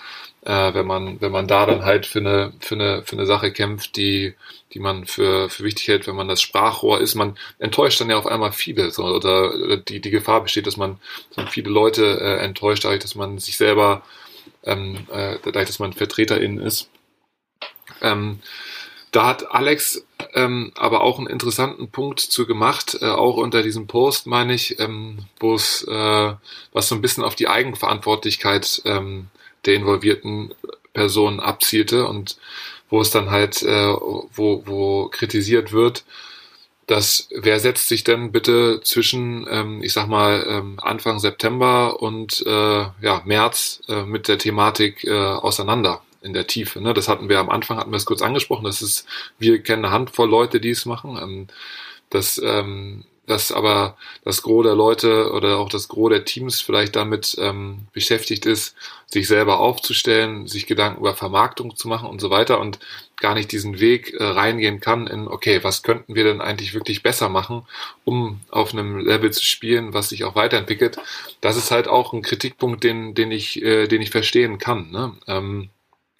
äh, wenn man, wenn man da dann halt für eine, für eine, für eine Sache kämpft, die, die man für, für wichtig hält, wenn man das Sprachrohr ist, man enttäuscht dann ja auf einmal viele, so, oder, oder die, die Gefahr besteht, dass man so viele Leute äh, enttäuscht, dadurch, dass man sich selber, ähm, äh, dadurch, dass man VertreterInnen ist. Ähm, da hat Alex ähm, aber auch einen interessanten Punkt zu gemacht, äh, auch unter diesem Post, meine ich, ähm, wo es äh, was so ein bisschen auf die Eigenverantwortlichkeit ähm, der involvierten Personen abzielte und wo es dann halt, äh, wo, wo kritisiert wird, dass wer setzt sich denn bitte zwischen, ähm, ich sag mal, ähm, Anfang September und äh, ja, März äh, mit der Thematik äh, auseinander? In der Tiefe. Ne? Das hatten wir am Anfang, hatten wir es kurz angesprochen. Das ist, wir kennen eine Handvoll Leute, die es machen. Ähm, das, ähm, dass aber das Gros der Leute oder auch das Gros der Teams vielleicht damit ähm, beschäftigt ist, sich selber aufzustellen, sich Gedanken über Vermarktung zu machen und so weiter und gar nicht diesen Weg äh, reingehen kann in, okay, was könnten wir denn eigentlich wirklich besser machen, um auf einem Level zu spielen, was sich auch weiterentwickelt. Das ist halt auch ein Kritikpunkt, den, den ich, äh, den ich verstehen kann. Ne? Ähm,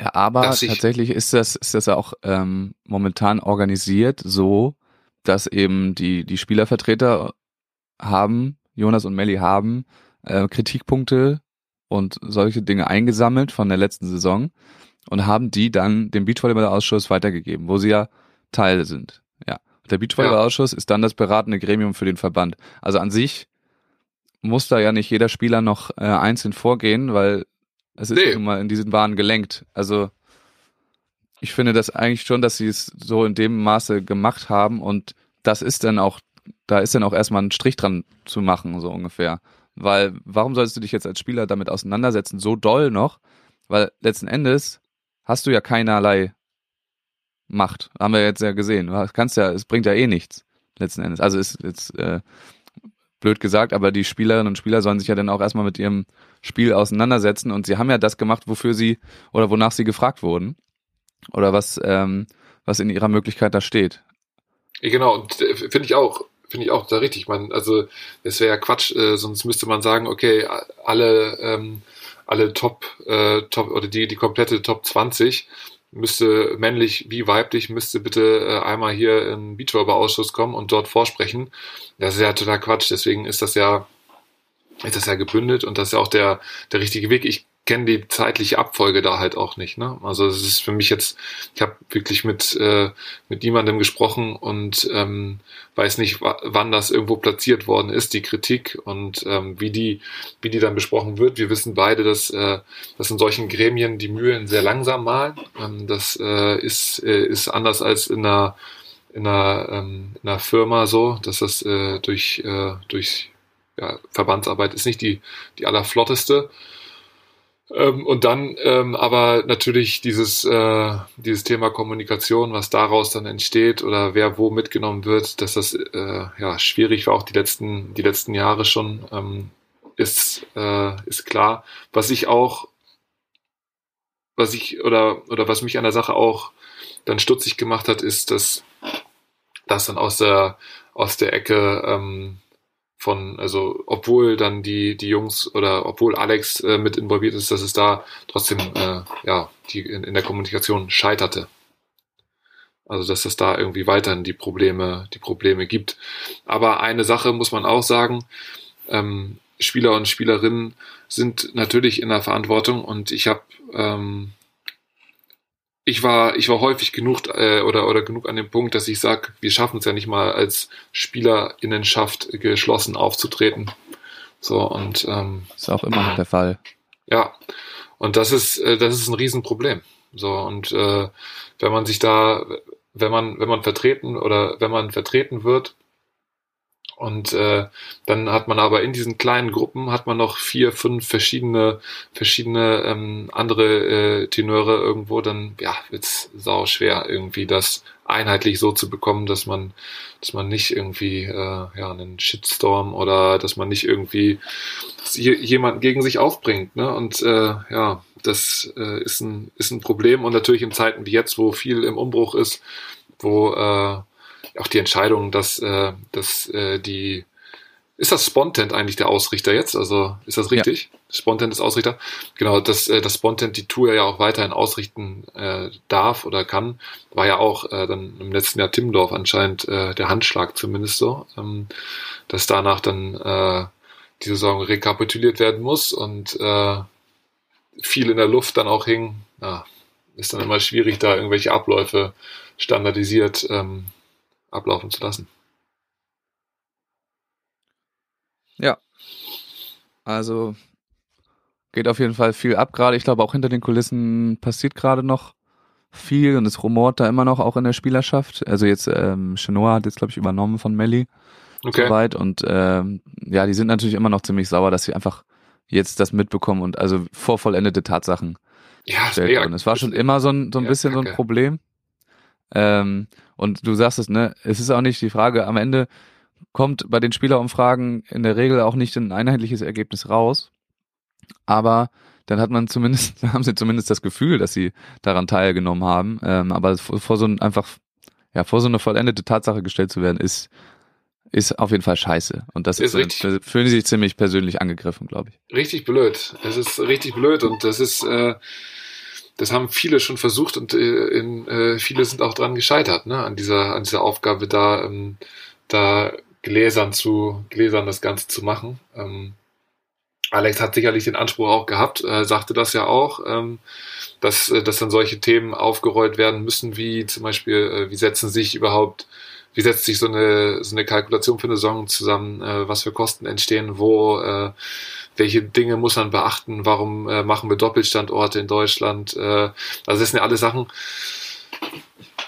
ja, aber tatsächlich ist das, ist das auch ähm, momentan organisiert so, dass eben die, die Spielervertreter haben, Jonas und Melli haben äh, Kritikpunkte und solche Dinge eingesammelt von der letzten Saison und haben die dann dem Beachvolleyball-Ausschuss weitergegeben, wo sie ja Teil sind. Ja. Der Beachvolleyball-Ausschuss ja. ist dann das beratende Gremium für den Verband. Also an sich muss da ja nicht jeder Spieler noch äh, einzeln vorgehen, weil es ist nee. mal in diesen Bahnen gelenkt. Also ich finde das eigentlich schon, dass sie es so in dem Maße gemacht haben und das ist dann auch, da ist dann auch erstmal ein Strich dran zu machen, so ungefähr. Weil warum solltest du dich jetzt als Spieler damit auseinandersetzen, so doll noch? Weil letzten Endes hast du ja keinerlei Macht. Haben wir jetzt ja gesehen. Du kannst ja, es bringt ja eh nichts, letzten Endes. Also ist jetzt äh, blöd gesagt, aber die Spielerinnen und Spieler sollen sich ja dann auch erstmal mit ihrem Spiel auseinandersetzen und sie haben ja das gemacht, wofür sie oder wonach sie gefragt wurden oder was ähm, was in ihrer Möglichkeit da steht. Genau, und äh, finde ich auch, finde ich auch da richtig. Man, also es wäre ja Quatsch, äh, sonst müsste man sagen, okay, alle ähm, alle Top, äh, Top oder die die komplette Top 20 müsste männlich wie weiblich müsste bitte äh, einmal hier in Beachvolleyball-Ausschuss kommen und dort vorsprechen. Das ist ja total Quatsch. Deswegen ist das ja ist das ja gebündelt und das ist ja auch der der richtige Weg. Ich kenne die zeitliche Abfolge da halt auch nicht. Ne? Also es ist für mich jetzt, ich habe wirklich mit, äh, mit niemandem gesprochen und ähm, weiß nicht, wann das irgendwo platziert worden ist, die Kritik und ähm, wie die, wie die dann besprochen wird. Wir wissen beide, dass, äh, dass in solchen Gremien die Mühlen sehr langsam malen. Ähm, das äh, ist, äh, ist anders als in einer in einer, ähm, in einer Firma so, dass das äh, durch, äh, durch ja, Verbandsarbeit ist nicht die, die allerflotteste. Ähm, und dann ähm, aber natürlich dieses, äh, dieses Thema Kommunikation, was daraus dann entsteht oder wer wo mitgenommen wird, dass das äh, ja schwierig war, auch die letzten, die letzten Jahre schon, ähm, ist, äh, ist klar. Was ich auch, was ich oder, oder was mich an der Sache auch dann stutzig gemacht hat, ist, dass, dass dann aus der, aus der Ecke ähm, von, also obwohl dann die, die Jungs oder obwohl Alex äh, mit involviert ist, dass es da trotzdem äh, ja, die in, in der Kommunikation scheiterte. Also dass es da irgendwie weiterhin die Probleme, die Probleme gibt. Aber eine Sache muss man auch sagen, ähm, Spieler und Spielerinnen sind natürlich in der Verantwortung und ich habe ähm, ich war, ich war häufig genug äh, oder, oder genug an dem Punkt, dass ich sage, wir schaffen es ja nicht mal als Spielerinnenschaft geschlossen aufzutreten. So und ähm, ist auch immer noch der Fall. Ja, und das ist, äh, das ist ein Riesenproblem. So und äh, wenn man sich da, wenn man, wenn man vertreten oder wenn man vertreten wird, und äh, dann hat man aber in diesen kleinen Gruppen hat man noch vier, fünf verschiedene, verschiedene ähm, andere äh, Tenöre irgendwo, dann ja, wird's sau schwer, irgendwie das einheitlich so zu bekommen, dass man, dass man nicht irgendwie äh, ja einen Shitstorm oder dass man nicht irgendwie jemanden gegen sich aufbringt. Ne? Und äh, ja, das äh, ist, ein, ist ein Problem. Und natürlich in Zeiten wie jetzt, wo viel im Umbruch ist, wo äh, auch die Entscheidung, dass, äh, dass äh, die ist das Spontent eigentlich der Ausrichter jetzt? Also ist das richtig? Ja. Spontent ist Ausrichter. Genau, dass, äh, dass Spontent die Tour ja auch weiterhin ausrichten äh, darf oder kann, war ja auch äh, dann im letzten Jahr Timmendorf anscheinend äh, der Handschlag zumindest so, ähm, dass danach dann äh, die Saison rekapituliert werden muss und äh, viel in der Luft dann auch hing. Ja, ist dann immer schwierig, da irgendwelche Abläufe standardisiert ähm, ablaufen zu lassen. Ja. Also geht auf jeden Fall viel ab gerade. Ich glaube, auch hinter den Kulissen passiert gerade noch viel und es rumort da immer noch auch in der Spielerschaft. Also jetzt ähm, Chenoa hat jetzt, glaube ich, übernommen von Melli. Okay. Soweit. Und ähm, ja, die sind natürlich immer noch ziemlich sauer, dass sie einfach jetzt das mitbekommen und also vor vollendete Tatsachen ja, stellt. Und es war schon immer so ein, so ein ja, bisschen Kacke. so ein Problem. Ähm, und du sagst es, ne, es ist auch nicht die Frage, am Ende kommt bei den Spielerumfragen in der Regel auch nicht ein einheitliches Ergebnis raus. Aber dann hat man zumindest, haben sie zumindest das Gefühl, dass sie daran teilgenommen haben. Ähm, aber vor so ein einfach, ja, vor so eine vollendete Tatsache gestellt zu werden, ist, ist auf jeden Fall scheiße. Und das ist, ist richtig, fühlen sie sich ziemlich persönlich angegriffen, glaube ich. Richtig blöd. Es ist richtig blöd und das ist, äh, das haben viele schon versucht und äh, in, äh, viele sind auch dran gescheitert, ne, an dieser, an dieser Aufgabe da, ähm, da gläsern zu, gläsern das Ganze zu machen. Ähm, Alex hat sicherlich den Anspruch auch gehabt, äh, sagte das ja auch, ähm, dass, äh, dass dann solche Themen aufgerollt werden müssen, wie zum Beispiel, äh, wie setzen sich überhaupt, wie setzt sich so eine, so eine Kalkulation für eine Saison zusammen, äh, was für Kosten entstehen, wo, äh, welche Dinge muss man beachten, warum äh, machen wir Doppelstandorte in Deutschland. Äh, also das sind ja alle Sachen,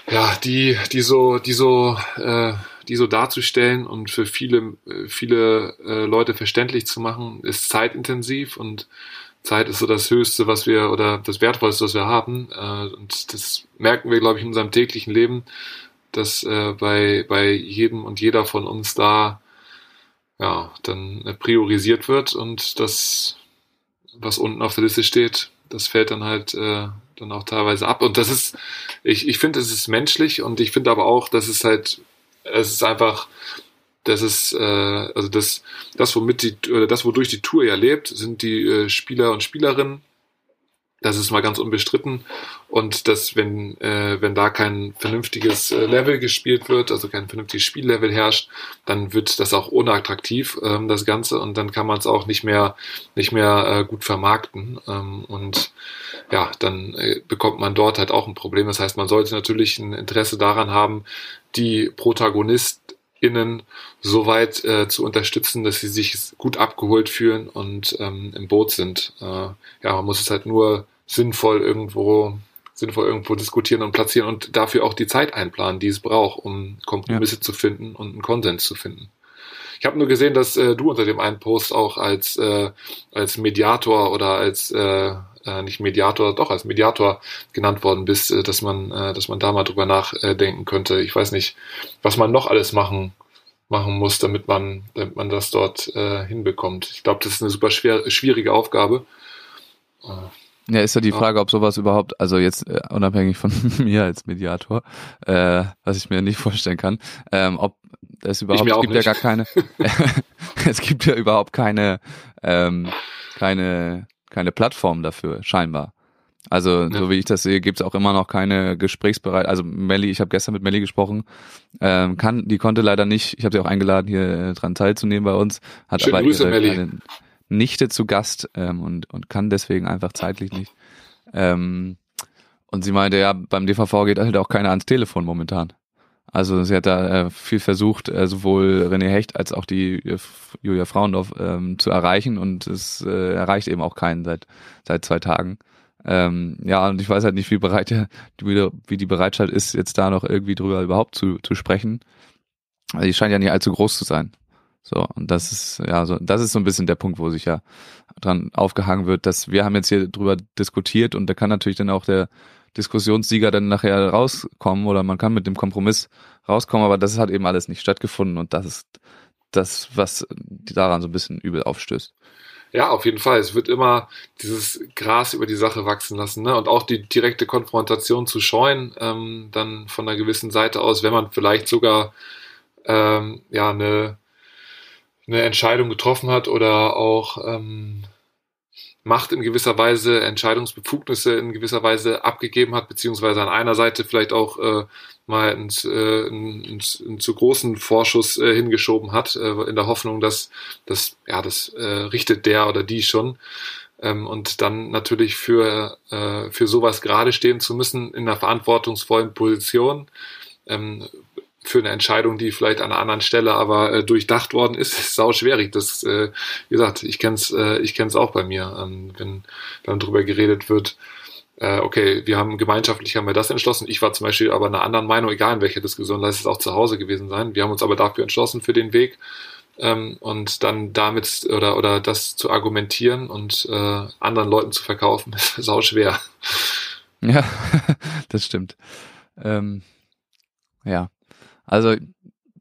ja, die, die so, die so, äh, die so darzustellen und für viele, viele äh, Leute verständlich zu machen, ist zeitintensiv und Zeit ist so das Höchste, was wir oder das Wertvollste, was wir haben. Äh, und das merken wir, glaube ich, in unserem täglichen Leben, dass äh, bei, bei jedem und jeder von uns da ja, dann äh, priorisiert wird und das, was unten auf der Liste steht, das fällt dann halt äh, dann auch teilweise ab. Und das ist, ich, ich finde, es ist menschlich und ich finde aber auch, dass es halt, es ist einfach, das ist, äh, also das, das, womit die, oder das, wodurch die Tour ja lebt, sind die äh, Spieler und Spielerinnen das ist mal ganz unbestritten. Und dass, wenn, äh, wenn da kein vernünftiges äh, Level gespielt wird, also kein vernünftiges Spiellevel herrscht, dann wird das auch unattraktiv, ähm, das Ganze. Und dann kann man es auch nicht mehr, nicht mehr äh, gut vermarkten. Ähm, und ja, dann äh, bekommt man dort halt auch ein Problem. Das heißt, man sollte natürlich ein Interesse daran haben, die ProtagonistInnen so weit äh, zu unterstützen, dass sie sich gut abgeholt fühlen und ähm, im Boot sind. Äh, ja, man muss es halt nur sinnvoll irgendwo sinnvoll irgendwo diskutieren und platzieren und dafür auch die Zeit einplanen, die es braucht, um Kompromisse ja. zu finden und einen Konsens zu finden. Ich habe nur gesehen, dass äh, du unter dem einen Post auch als äh, als Mediator oder als äh, äh, nicht Mediator, doch als Mediator genannt worden bist, äh, dass man äh, dass man da mal drüber nachdenken könnte. Ich weiß nicht, was man noch alles machen machen muss, damit man damit man das dort äh, hinbekommt. Ich glaube, das ist eine super schwer, schwierige Aufgabe. Äh, Ja, ist ja die Frage, ob sowas überhaupt, also jetzt äh, unabhängig von mir als Mediator, äh, was ich mir nicht vorstellen kann, ähm, ob es überhaupt, es gibt nicht. ja gar keine, es gibt ja überhaupt keine, ähm, keine, keine Plattform dafür, scheinbar. Also ja. so wie ich das sehe, gibt es auch immer noch keine Gesprächsbereit. Also Melli, ich habe gestern mit Melli gesprochen, ähm, kann, die konnte leider nicht. Ich habe sie auch eingeladen, hier äh, dran teilzunehmen bei uns. Hat Schöne aber Grüße, ihre Melli. Nichte zu Gast ähm, und und kann deswegen einfach zeitlich nicht. Ähm, und sie meinte, ja, beim DVV geht halt auch keiner ans Telefon momentan. Also sie hat da äh, viel versucht, äh, sowohl René Hecht als auch die äh, Julia Frauendorf ähm, zu erreichen und es äh, erreicht eben auch keinen seit seit zwei Tagen. Ähm, ja, und ich weiß halt nicht, wie bereit der, wie, wie die Bereitschaft ist, jetzt da noch irgendwie drüber überhaupt zu, zu sprechen. Also die scheint ja nicht allzu groß zu sein. So, und das ist, ja, so, das ist so ein bisschen der Punkt, wo sich ja dran aufgehangen wird, dass wir haben jetzt hier drüber diskutiert und da kann natürlich dann auch der Diskussionssieger dann nachher rauskommen oder man kann mit dem Kompromiss rauskommen, aber das hat eben alles nicht stattgefunden und das ist das, was daran so ein bisschen übel aufstößt. Ja, auf jeden Fall. Es wird immer dieses Gras über die Sache wachsen lassen ne? und auch die direkte Konfrontation zu scheuen, ähm, dann von einer gewissen Seite aus, wenn man vielleicht sogar ähm, ja eine, eine Entscheidung getroffen hat oder auch ähm, Macht in gewisser Weise, Entscheidungsbefugnisse in gewisser Weise abgegeben hat, beziehungsweise an einer Seite vielleicht auch äh, mal ins, äh, ins, einen zu großen Vorschuss äh, hingeschoben hat, äh, in der Hoffnung, dass das, ja, das äh, richtet der oder die schon. Ähm, und dann natürlich für, äh, für sowas gerade stehen zu müssen in einer verantwortungsvollen Position, ähm, für eine Entscheidung, die vielleicht an einer anderen Stelle aber äh, durchdacht worden ist, ist sau schwierig. Das, äh, wie gesagt, ich kenn's, äh, ich kenn's auch bei mir, ähm, wenn dann drüber geredet wird. Äh, okay, wir haben gemeinschaftlich haben wir das entschlossen. Ich war zum Beispiel aber einer anderen Meinung, egal in welcher Diskussion, lass es auch zu Hause gewesen sein. Wir haben uns aber dafür entschlossen für den Weg ähm, und dann damit oder oder das zu argumentieren und äh, anderen Leuten zu verkaufen, ist sau schwer. Ja, das stimmt. Ähm, ja, also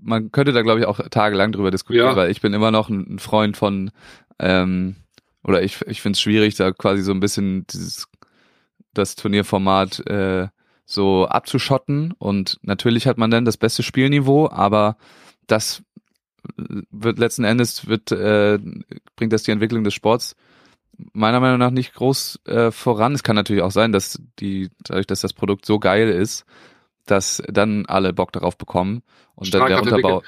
man könnte da, glaube ich, auch tagelang drüber diskutieren, ja. weil ich bin immer noch ein Freund von, ähm, oder ich, ich finde es schwierig, da quasi so ein bisschen dieses das Turnierformat äh, so abzuschotten. Und natürlich hat man dann das beste Spielniveau, aber das wird letzten Endes wird äh, bringt das die Entwicklung des Sports meiner Meinung nach nicht groß äh, voran. Es kann natürlich auch sein, dass die dadurch, dass das Produkt so geil ist, dass dann alle Bock darauf bekommen und Stark dann der Unterbau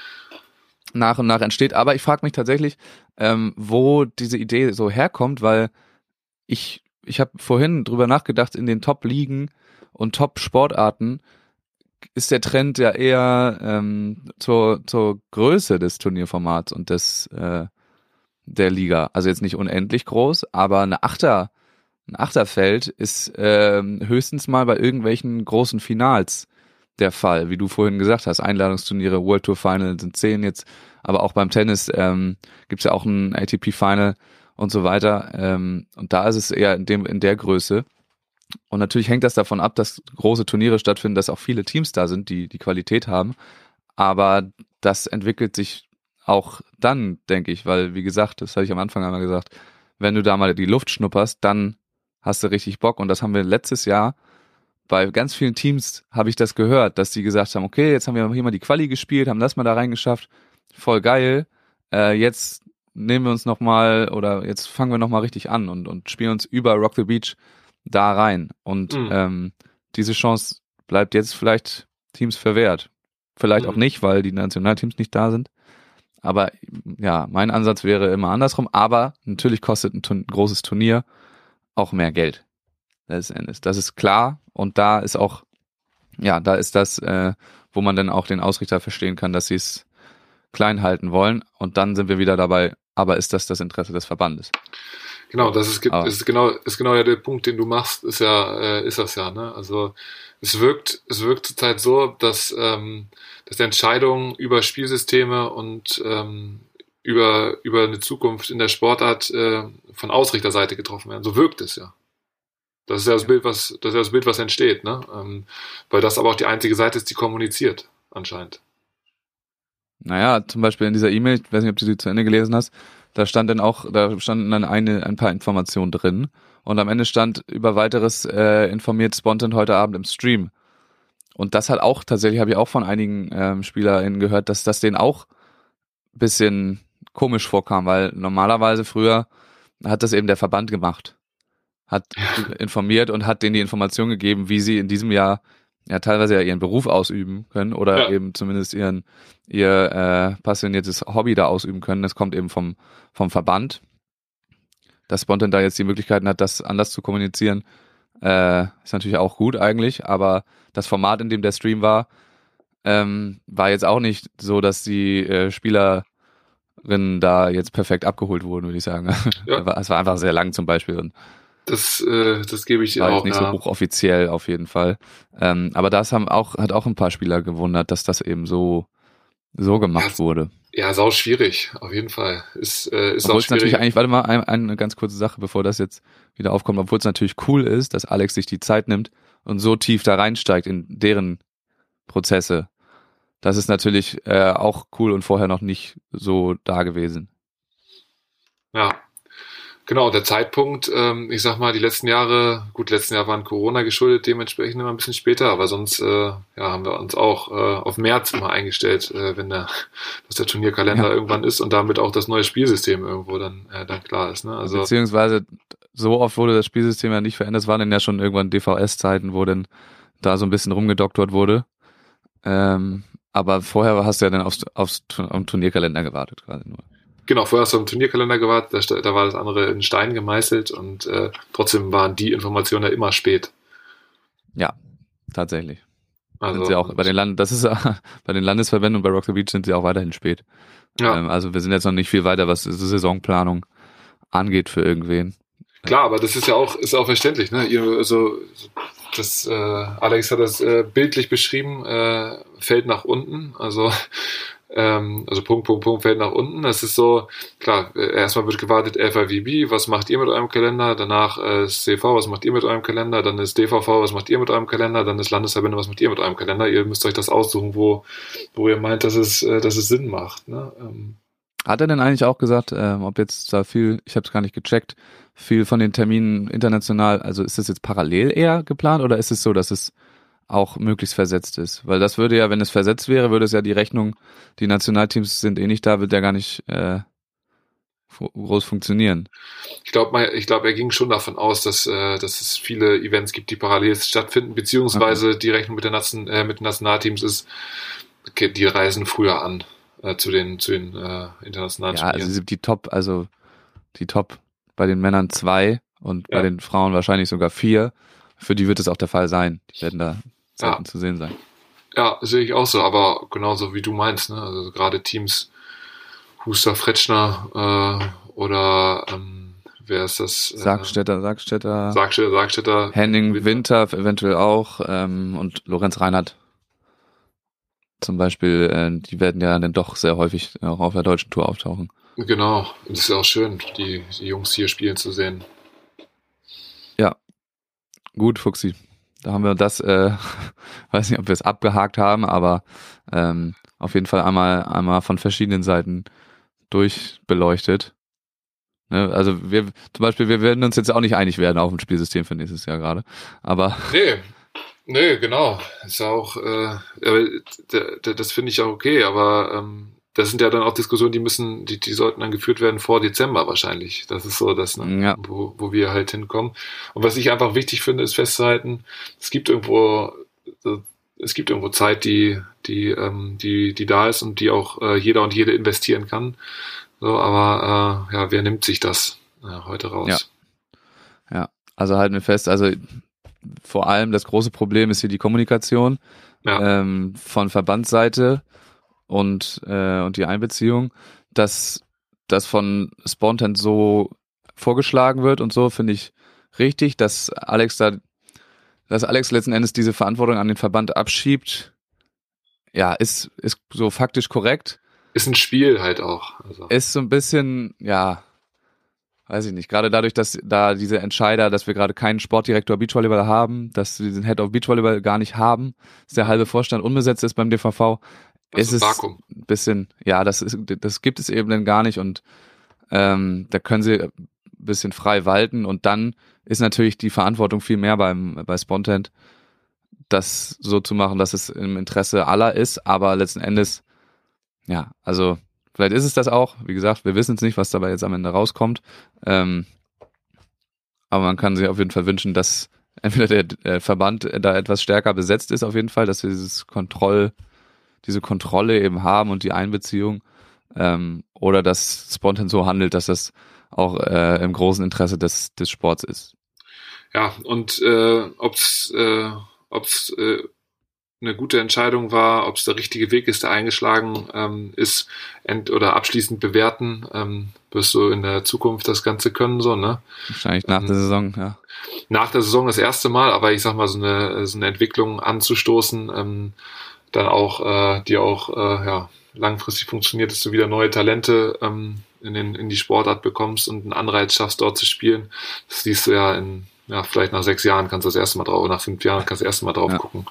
nach und nach entsteht. Aber ich frage mich tatsächlich, ähm, wo diese Idee so herkommt, weil ich ich habe vorhin drüber nachgedacht, in den Top-Ligen und Top-Sportarten ist der Trend ja eher ähm, zur, zur Größe des Turnierformats und des äh, der Liga. Also jetzt nicht unendlich groß, aber eine Achter, ein Achterfeld ist ähm, höchstens mal bei irgendwelchen großen Finals der Fall, wie du vorhin gesagt hast. Einladungsturniere, World Tour Final sind zehn jetzt, aber auch beim Tennis ähm, gibt ja auch ein ATP Final und so weiter. Ähm, und da ist es eher in dem in der Größe. Und natürlich hängt das davon ab, dass große Turniere stattfinden, dass auch viele Teams da sind, die die Qualität haben. Aber das entwickelt sich auch dann, denke ich, weil, wie gesagt, das hatte ich am Anfang einmal gesagt, wenn du da mal die Luft schnupperst, dann hast du richtig Bock. Und das haben wir letztes Jahr bei ganz vielen Teams habe ich das gehört, dass die gesagt haben, okay, jetzt haben wir hier mal die Quali gespielt, haben das mal da reingeschafft, voll geil. Äh, jetzt nehmen wir uns noch mal oder jetzt fangen wir noch mal richtig an und und spielen uns über Rock the Beach da rein. Und mhm. ähm, diese Chance bleibt jetzt vielleicht Teams verwehrt. Vielleicht mhm. auch nicht, weil die Nationalteams nicht da sind. Aber ja, mein Ansatz wäre immer andersrum. Aber natürlich kostet ein, ein großes Turnier auch mehr Geld letzten Endes. Das ist klar und da ist auch, ja, da ist das, äh, wo man dann auch den Ausrichter verstehen kann, dass sie es klein halten wollen und dann sind wir wieder dabei, aber ist das das Interesse des Verbandes? Genau, das ist, ist genau, ist genau ja der Punkt, den du machst, ist ja, äh, ist das ja, ne? Also es wirkt, es wirkt zurzeit so, dass, ähm, dass Entscheidungen über Spielsysteme und ähm, über, über eine Zukunft in der Sportart äh, von Ausrichterseite getroffen werden. So wirkt es ja. Das ist ja das Bild, was, das ist ja das Bild, was entsteht, ne? Ähm, weil das aber auch die einzige Seite ist, die kommuniziert, anscheinend. Naja, zum Beispiel in dieser E-Mail, ich weiß nicht, ob du sie zu Ende gelesen hast, da stand dann auch, da standen dann eine, ein paar Informationen drin. Und am Ende stand über weiteres äh, informiert Spontan heute Abend im Stream. Und das hat auch tatsächlich, habe ich auch von einigen ähm, SpielerInnen gehört, dass das denen auch bisschen komisch vorkam, weil normalerweise früher hat das eben der Verband gemacht. Hat informiert und hat denen die Information gegeben, wie sie in diesem Jahr ja teilweise ja ihren Beruf ausüben können oder Ja. eben zumindest ihren ihr äh, passioniertes Hobby da ausüben können. Das kommt eben vom vom Verband. Dass Spontan da jetzt die Möglichkeiten hat, das anders zu kommunizieren, äh, ist natürlich auch gut eigentlich, aber das Format, in dem der Stream war, ähm, war jetzt auch nicht so, dass die äh, Spielerinnen da jetzt perfekt abgeholt wurden, würde ich sagen. Ja. Es war einfach sehr lang zum Beispiel und Das, äh, das gebe ich dir auch. nicht ja. so hochoffiziell auf jeden Fall. Ähm, aber das haben auch, hat auch ein paar Spieler gewundert, dass das eben so, so gemacht Ja, wurde. ja, sau schwierig, auf jeden Fall. Ist, äh, ist Obwohl auch es schwierig. natürlich eigentlich, warte mal, ein, eine ganz kurze Sache, bevor das jetzt wieder aufkommt, obwohl es natürlich cool ist, dass Alex sich die Zeit nimmt und so tief da reinsteigt in deren Prozesse. Das ist natürlich äh, auch cool und vorher noch nicht so da gewesen. Ja, genau. Der Zeitpunkt, ähm, ich sag mal, die letzten Jahre, gut, letzten Jahr waren Corona geschuldet, dementsprechend immer ein bisschen später, aber sonst äh, ja, haben wir uns auch äh, auf März immer eingestellt, äh, wenn der, dass der Turnierkalender Ja. irgendwann ist und damit auch das neue Spielsystem irgendwo dann, äh, dann klar ist. Ne? Also Beziehungsweise so oft wurde das Spielsystem ja nicht verändert. Es waren dann ja schon irgendwann DVS-Zeiten, wo dann da so ein bisschen rumgedoktert wurde. Ähm, aber vorher hast du ja dann aufs, aufs am Turnierkalender gewartet quasi nur. Genau, vorher hast du am Turnierkalender gewartet, da, da war das andere in Stein gemeißelt und äh, trotzdem waren die Informationen ja immer spät. Ja, tatsächlich. Also, sind sie auch bei den Land das ist bei den Landesverbänden und bei Rock the Beach sind sie auch weiterhin spät. ja. Ähm, also wir sind jetzt noch nicht viel weiter, was Saisonplanung angeht für irgendwen. Klar, aber das ist ja auch, ist auch verständlich, ne? Ihr, also, das, äh, Alex hat das äh, bildlich beschrieben, äh, fällt nach unten, also, ähm, also Punkt, Punkt, Punkt, fällt nach unten. Das ist so, klar, äh, erstmal wird gewartet FIVB, was macht ihr mit eurem Kalender? Danach äh, ist CV, was macht ihr mit eurem Kalender? Dann ist DVV, was macht ihr mit eurem Kalender? Dann ist Landesverbände, was macht ihr mit eurem Kalender? Ihr müsst euch das aussuchen, wo, wo ihr meint, dass es, äh, dass es Sinn macht, ne? Ähm, Hat er denn eigentlich auch gesagt, ähm, ob jetzt da viel, ich habe es gar nicht gecheckt, viel von den Terminen international, also ist das jetzt parallel eher geplant oder ist es so, dass es auch möglichst versetzt ist? Weil das würde ja, wenn es versetzt wäre, würde es ja die Rechnung, die Nationalteams sind eh nicht da, wird ja gar nicht äh, groß funktionieren. Ich glaube, ich glaube, er ging schon davon aus, dass, äh, dass es viele Events gibt, die parallel stattfinden, beziehungsweise die Rechnung mit, der Nation, äh, mit den Nationalteams ist, okay, die reisen früher an äh, zu den, zu den äh, internationalen Ja, also Turnieren. sie- die Top, also die Top bei den Männern zwei und bei Ja. den Frauen wahrscheinlich sogar vier. Für die wird es auch der Fall sein. Die werden da selten Ja. zu sehen sein. Ja, sehe ich auch so, aber genauso wie du meinst, ne? Also gerade Teams Huster Fretschner äh, oder ähm, wer ist das? Äh, Sargstädter, Sargstädter, Sargstädter, Sargstädter. Henning Winter eventuell auch ähm, und Lorenz Reinhardt zum Beispiel, äh, die werden ja dann doch sehr häufig auch auf der deutschen Tour auftauchen. Genau, es ist auch schön, die, die Jungs hier spielen zu sehen. Gut, Fuxi. Da haben wir das, äh, weiß nicht, ob wir es abgehakt haben, aber ähm, auf jeden Fall einmal, einmal von verschiedenen Seiten durchbeleuchtet. Ne? Also wir, zum Beispiel, wir werden uns jetzt auch nicht einig werden auf dem Spielsystem für nächstes Jahr gerade. Aber Nee, nee, genau. Ist ja auch, äh, das finde ich auch okay, aber ähm, das sind ja dann auch Diskussionen, die müssen, die, die sollten dann geführt werden vor Dezember wahrscheinlich. Das ist so das, ne, Ja. wo, wo wir halt hinkommen. Und was ich einfach wichtig finde, ist festzuhalten, es gibt irgendwo, äh, es gibt irgendwo Zeit, die, die, ähm, die, die da ist und die auch äh, jeder und jede investieren kann. So, aber äh, ja, wer nimmt sich das äh, heute raus? Ja. ja, also halten wir fest, also vor allem das große Problem ist hier die Kommunikation Ja. ähm, von Verbandsseite und, äh, und die Einbeziehung, dass das von Spontan so vorgeschlagen wird und so, finde ich richtig, dass Alex da, dass Alex letzten Endes diese Verantwortung an den Verband abschiebt, ja, ist, ist so faktisch korrekt, Ist ein Spiel halt auch. Also. ist so ein bisschen, ja, weiß ich nicht, gerade dadurch, dass da diese Entscheider, dass wir gerade keinen Sportdirektor Beachvolleyball haben, dass wir diesen Head of Beachvolleyball gar nicht haben, dass der halbe Vorstand unbesetzt ist beim DVV, ist es Vakuum. ein bisschen, ja, das ist, das gibt es eben dann gar nicht und ähm, da können sie ein bisschen frei walten und dann ist natürlich die Verantwortung viel mehr beim bei Spontent, das so zu machen, dass es im Interesse aller ist, aber letzten Endes, ja, also vielleicht ist es das auch. Wie gesagt, wir wissen es nicht, was dabei jetzt am Ende rauskommt. Ähm, aber man kann sich auf jeden Fall wünschen, dass entweder der, der Verband da etwas stärker besetzt ist, auf jeden Fall, dass wir dieses Kontroll, diese Kontrolle eben haben und die Einbeziehung, ähm, oder dass Spontan so handelt, dass das auch äh, im großen Interesse des, des Sports ist. Ja, und äh, ob's äh, ob's äh, eine gute Entscheidung war, ob es der richtige Weg ist, der eingeschlagen ähm, ist, end oder abschließend bewerten, ähm, wirst du in der Zukunft das Ganze können, so, ne? Wahrscheinlich nach Ähm, der Saison, ja. Nach der Saison das erste Mal, aber ich sag mal, so eine, so eine Entwicklung anzustoßen, ähm, dann auch, äh, die auch äh, ja, langfristig funktioniert, dass du wieder neue Talente ähm, in, den, in die Sportart bekommst und einen Anreiz schaffst, dort zu spielen. Das siehst du ja in, ja, vielleicht nach sechs Jahren kannst du das erste Mal drauf, nach fünf Jahren kannst du das erste Mal drauf Ja. gucken.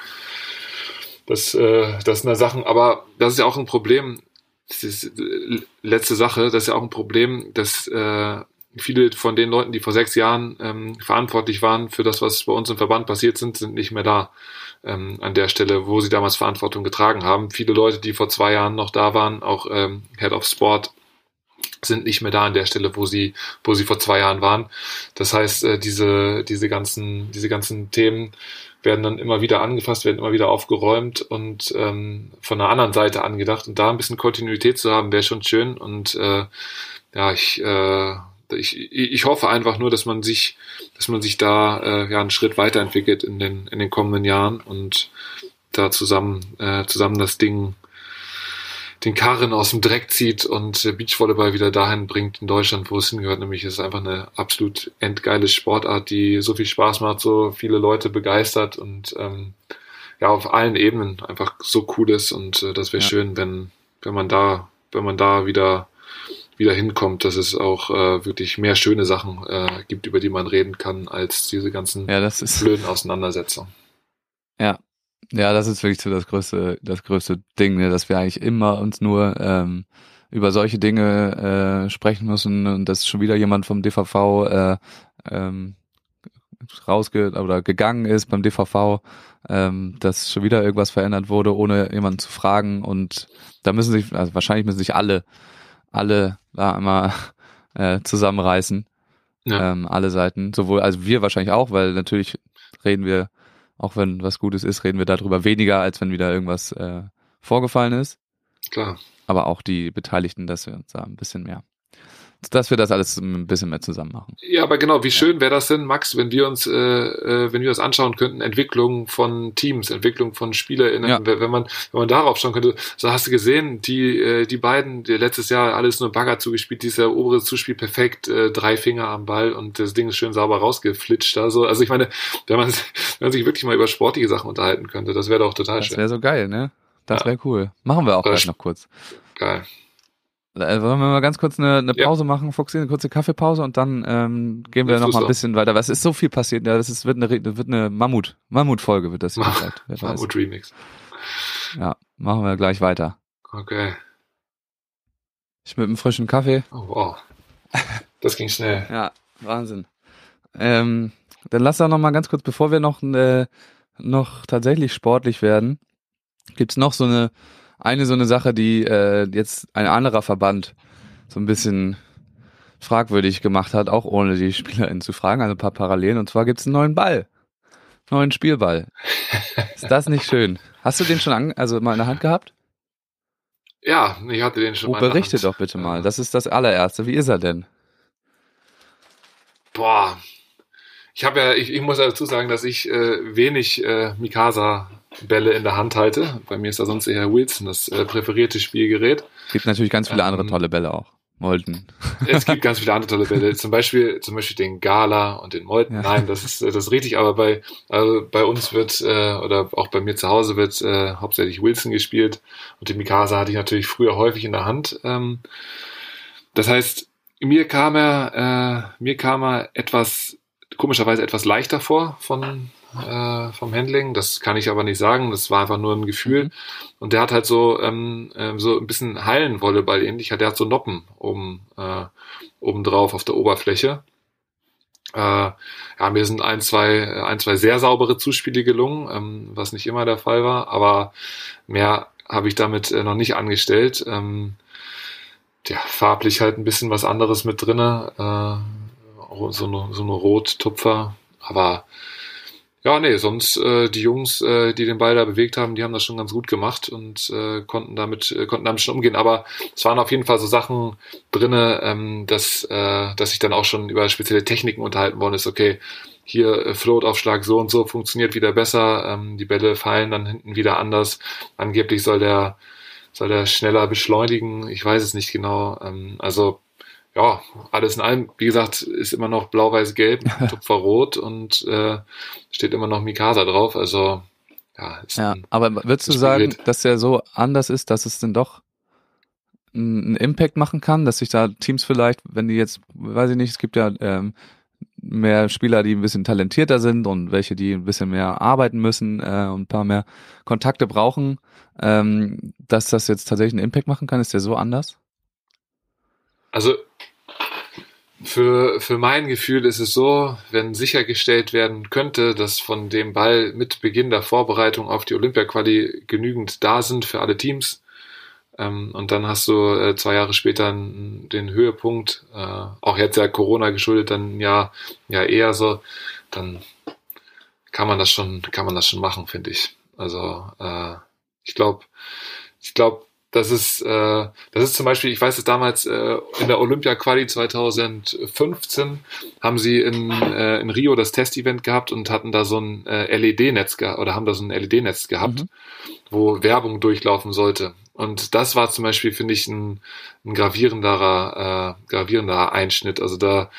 Das, äh, das sind ja Sachen, aber das ist ja auch ein Problem. Das ist, äh, letzte Sache, das ist ja auch ein Problem, dass äh, viele von den Leuten, die vor sechs Jahren ähm, verantwortlich waren für das, was bei uns im Verband passiert sind, sind nicht mehr da ähm, an der Stelle, wo sie damals Verantwortung getragen haben. Viele Leute, die vor zwei Jahren noch da waren, auch ähm, Head of Sport, sind nicht mehr da an der Stelle, wo sie, wo sie vor zwei Jahren waren. Das heißt, äh, diese, diese ganzen, diese ganzen Themen werden dann immer wieder angefasst, werden immer wieder aufgeräumt und ähm, von einer anderen Seite angedacht. Und da ein bisschen Kontinuität zu haben, wäre schon schön. Und äh, ja, ich, äh, ich, ich hoffe einfach nur, dass man sich, dass man sich da äh, ja einen Schritt weiterentwickelt in den, in den kommenden Jahren und da zusammen, äh, zusammen das Ding den Karren aus dem Dreck zieht und äh, Beachvolleyball wieder dahin bringt in Deutschland, wo es hingehört. Nämlich es ist einfach eine absolut endgeile Sportart, die so viel Spaß macht, so viele Leute begeistert und ähm, ja auf allen Ebenen einfach so cool ist. Und äh, das wäre Ja. schön, wenn wenn man da wenn man da wieder wieder hinkommt, dass es auch äh, wirklich mehr schöne Sachen äh, gibt, über die man reden kann, als diese ganzen Ja, das ist, blöden Auseinandersetzungen. ja. Ja, das ist wirklich so das größte, das größte Ding, ne, dass wir eigentlich immer uns nur ähm, über solche Dinge äh, sprechen müssen und dass schon wieder jemand vom DVV äh, ähm, rausge oder gegangen ist beim DVV, ähm, dass schon wieder irgendwas verändert wurde, ohne jemanden zu fragen und da müssen sich, also wahrscheinlich müssen sich alle, alle da immer äh, zusammenreißen, Ja. ähm, alle Seiten, sowohl, also wir wahrscheinlich auch, weil natürlich reden wir, auch wenn was Gutes ist, reden wir darüber weniger, als wenn wieder irgendwas äh, vorgefallen ist, Klar. aber auch die Beteiligten, dass wir uns da ein bisschen mehr, dass wir das alles ein bisschen mehr zusammen machen. Ja, aber genau, wie schön wäre das denn, Max, wenn wir uns, äh, äh, wenn wir uns anschauen könnten, Entwicklung von Teams, Entwicklung von SpielerInnen, Ja. wenn man, wenn man darauf schauen könnte, so hast du gesehen, die, äh, die beiden, die letztes Jahr alles nur Bagger zugespielt, dieser obere Zuspiel perfekt, äh, drei Finger am Ball und das Ding ist schön sauber rausgeflitscht. Also, also ich meine, wenn man, wenn man sich wirklich mal über sportliche Sachen unterhalten könnte, das wäre doch total Das schön. wäre so geil, ne? Das Ja. wäre cool. Machen wir auch gleich noch kurz. Geil. Äh, Wollen wir mal ganz kurz eine, eine Ja. Pause machen, Fuchsi, eine kurze Kaffeepause und dann ähm, gehen wir noch mal ein bisschen weiter. Was ist so viel passiert? Ja, das ist, wird eine, wird eine Mammut, Mammutfolge wird das hier Ma- vielleicht. Wer weiß. Mammut Remix. Ja, machen wir gleich weiter. Okay. Ich mit einem frischen Kaffee. Oh, wow. Das ging schnell. Ja, Wahnsinn. Ähm, dann lass doch noch mal ganz kurz, bevor wir noch äh, noch tatsächlich sportlich werden, gibt's noch so eine eine so eine Sache, die äh, jetzt ein anderer Verband so ein bisschen fragwürdig gemacht hat, auch ohne die SpielerInnen zu fragen, also ein paar Parallelen. Und zwar gibt's einen neuen Ball, neuen Spielball. Ist das nicht schön? Hast du den schon an, also mal in der Hand gehabt? Ja, ich hatte den schon Oh, mal. in der berichte doch bitte mal. Das ist das allererste. Wie ist er denn? Boah. Ich habe ja, ich, ich muss ja dazu sagen, dass ich äh, wenig äh, Mikasa-Bälle in der Hand halte. Bei mir ist da sonst eher Wilson das äh, präferierte Spielgerät. Gibt natürlich ganz viele andere Ähm, tolle Bälle auch. Molten. Es gibt ganz viele andere tolle Bälle, zum Beispiel, zum Beispiel den Gala und den Molten. Ja. Nein, das ist, das ist richtig, aber bei, also bei uns wird, äh, oder auch bei mir zu Hause wird äh, hauptsächlich Wilson gespielt und den Mikasa hatte ich natürlich früher häufig in der Hand. Ähm, das heißt, mir kam er, äh, mir kam er etwas komischerweise etwas leichter vor von, äh, vom Handling. Das kann ich aber nicht sagen. Das war einfach nur ein Gefühl. Mhm. Und der hat halt so, ähm, ähm, so ein bisschen Hallenvolleyball ähnlich. Der hat so Noppen oben, äh, oben drauf auf der Oberfläche. Äh, ja, mir sind ein, zwei, ein, zwei sehr saubere Zuspiele gelungen, ähm, was nicht immer der Fall war, aber mehr habe ich damit äh, noch nicht angestellt. Ähm, ja, farblich halt ein bisschen was anderes mit drinne, äh, so eine, so eine Rottupfer, aber ja, nee, sonst äh, die Jungs, äh, die den Ball da bewegt haben, die haben das schon ganz gut gemacht und äh, konnten damit äh, konnten damit schon umgehen. Aber es waren auf jeden Fall so Sachen drinne, ähm, dass äh, dass sich dann auch schon über spezielle Techniken unterhalten worden ist. Okay, hier äh, Float-Aufschlag so und so funktioniert wieder besser, ähm, die Bälle fallen dann hinten wieder anders. Angeblich soll der soll der schneller beschleunigen. Ich weiß es nicht genau. Ähm, also ja, alles in allem, wie gesagt, ist immer noch blau-weiß-gelb, Tupfer-rot und äh, steht immer noch Mikasa drauf. Also ja, ist Ja, aber würdest du sagen, dass der so anders ist, dass es denn doch einen Impact machen kann, dass sich da Teams vielleicht, wenn die jetzt, weiß ich nicht, es gibt ja ähm, mehr Spieler, die ein bisschen talentierter sind und welche, die ein bisschen mehr arbeiten müssen äh, und ein paar mehr Kontakte brauchen, ähm, dass das jetzt tatsächlich einen Impact machen kann, ist der so anders? Also für, für mein Gefühl ist es so, wenn sichergestellt werden könnte, dass von dem Ball mit Beginn der Vorbereitung auf die Olympia-Quali genügend da sind für alle Teams, ähm, und dann hast du äh, zwei Jahre später den Höhepunkt, äh, auch jetzt ja Corona geschuldet, dann ja, ja eher so, dann kann man das schon, kann man das schon machen, finde ich. Also äh, ich glaube, ich glaube, das ist, äh, das ist zum Beispiel, ich weiß es damals äh, in der Olympia Quali 2015 haben sie in, äh, in Rio das Testevent gehabt und hatten da so ein äh, LED-Netz gehabt oder haben da so ein LED-Netz gehabt, Mhm. wo Werbung durchlaufen sollte. Und das war zum Beispiel, finde ich, ein, ein gravierenderer, äh, gravierenderer Einschnitt. Also da,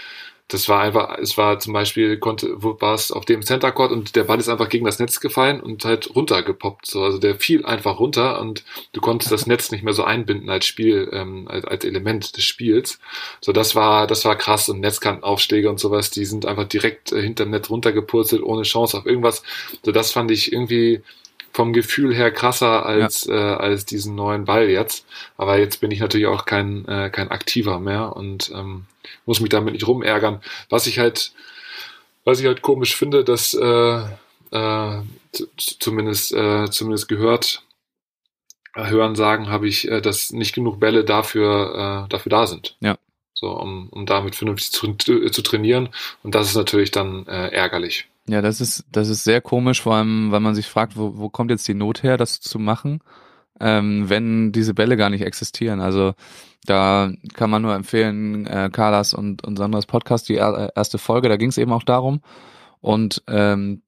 das war einfach, es war zum Beispiel, konnte, war es auf dem Center Court und der Ball ist einfach gegen das Netz gefallen und halt runtergepoppt. So. Also der fiel einfach runter und du konntest das Netz nicht mehr so einbinden als Spiel, ähm, als, als Element des Spiels. So, das war, das war krass und Netzkantenaufschläge und sowas, die sind einfach direkt äh, hinterm Netz runtergepurzelt, ohne Chance auf irgendwas. So, das fand ich irgendwie vom Gefühl her krasser als, äh, als diesen neuen Ball jetzt. Aber jetzt bin ich natürlich auch kein, äh, kein Aktiver mehr und ähm, muss mich damit nicht rumärgern. Was ich halt, was ich halt komisch finde, dass äh, äh, zumindest, äh, zumindest gehört, äh, hören sagen, habe ich, äh, dass nicht genug Bälle dafür, äh, dafür da sind. Ja. So, um, um damit vernünftig zu, zu trainieren. Und das ist natürlich dann äh, ärgerlich. Ja, das ist, das ist sehr komisch, vor allem, weil man sich fragt, wo, wo kommt jetzt die Not her, das zu machen, ähm, wenn diese Bälle gar nicht existieren. Also da kann man nur empfehlen, äh, Carlas und, und Sandras Podcast, die er, erste Folge, da ging es eben auch darum. Und ähm,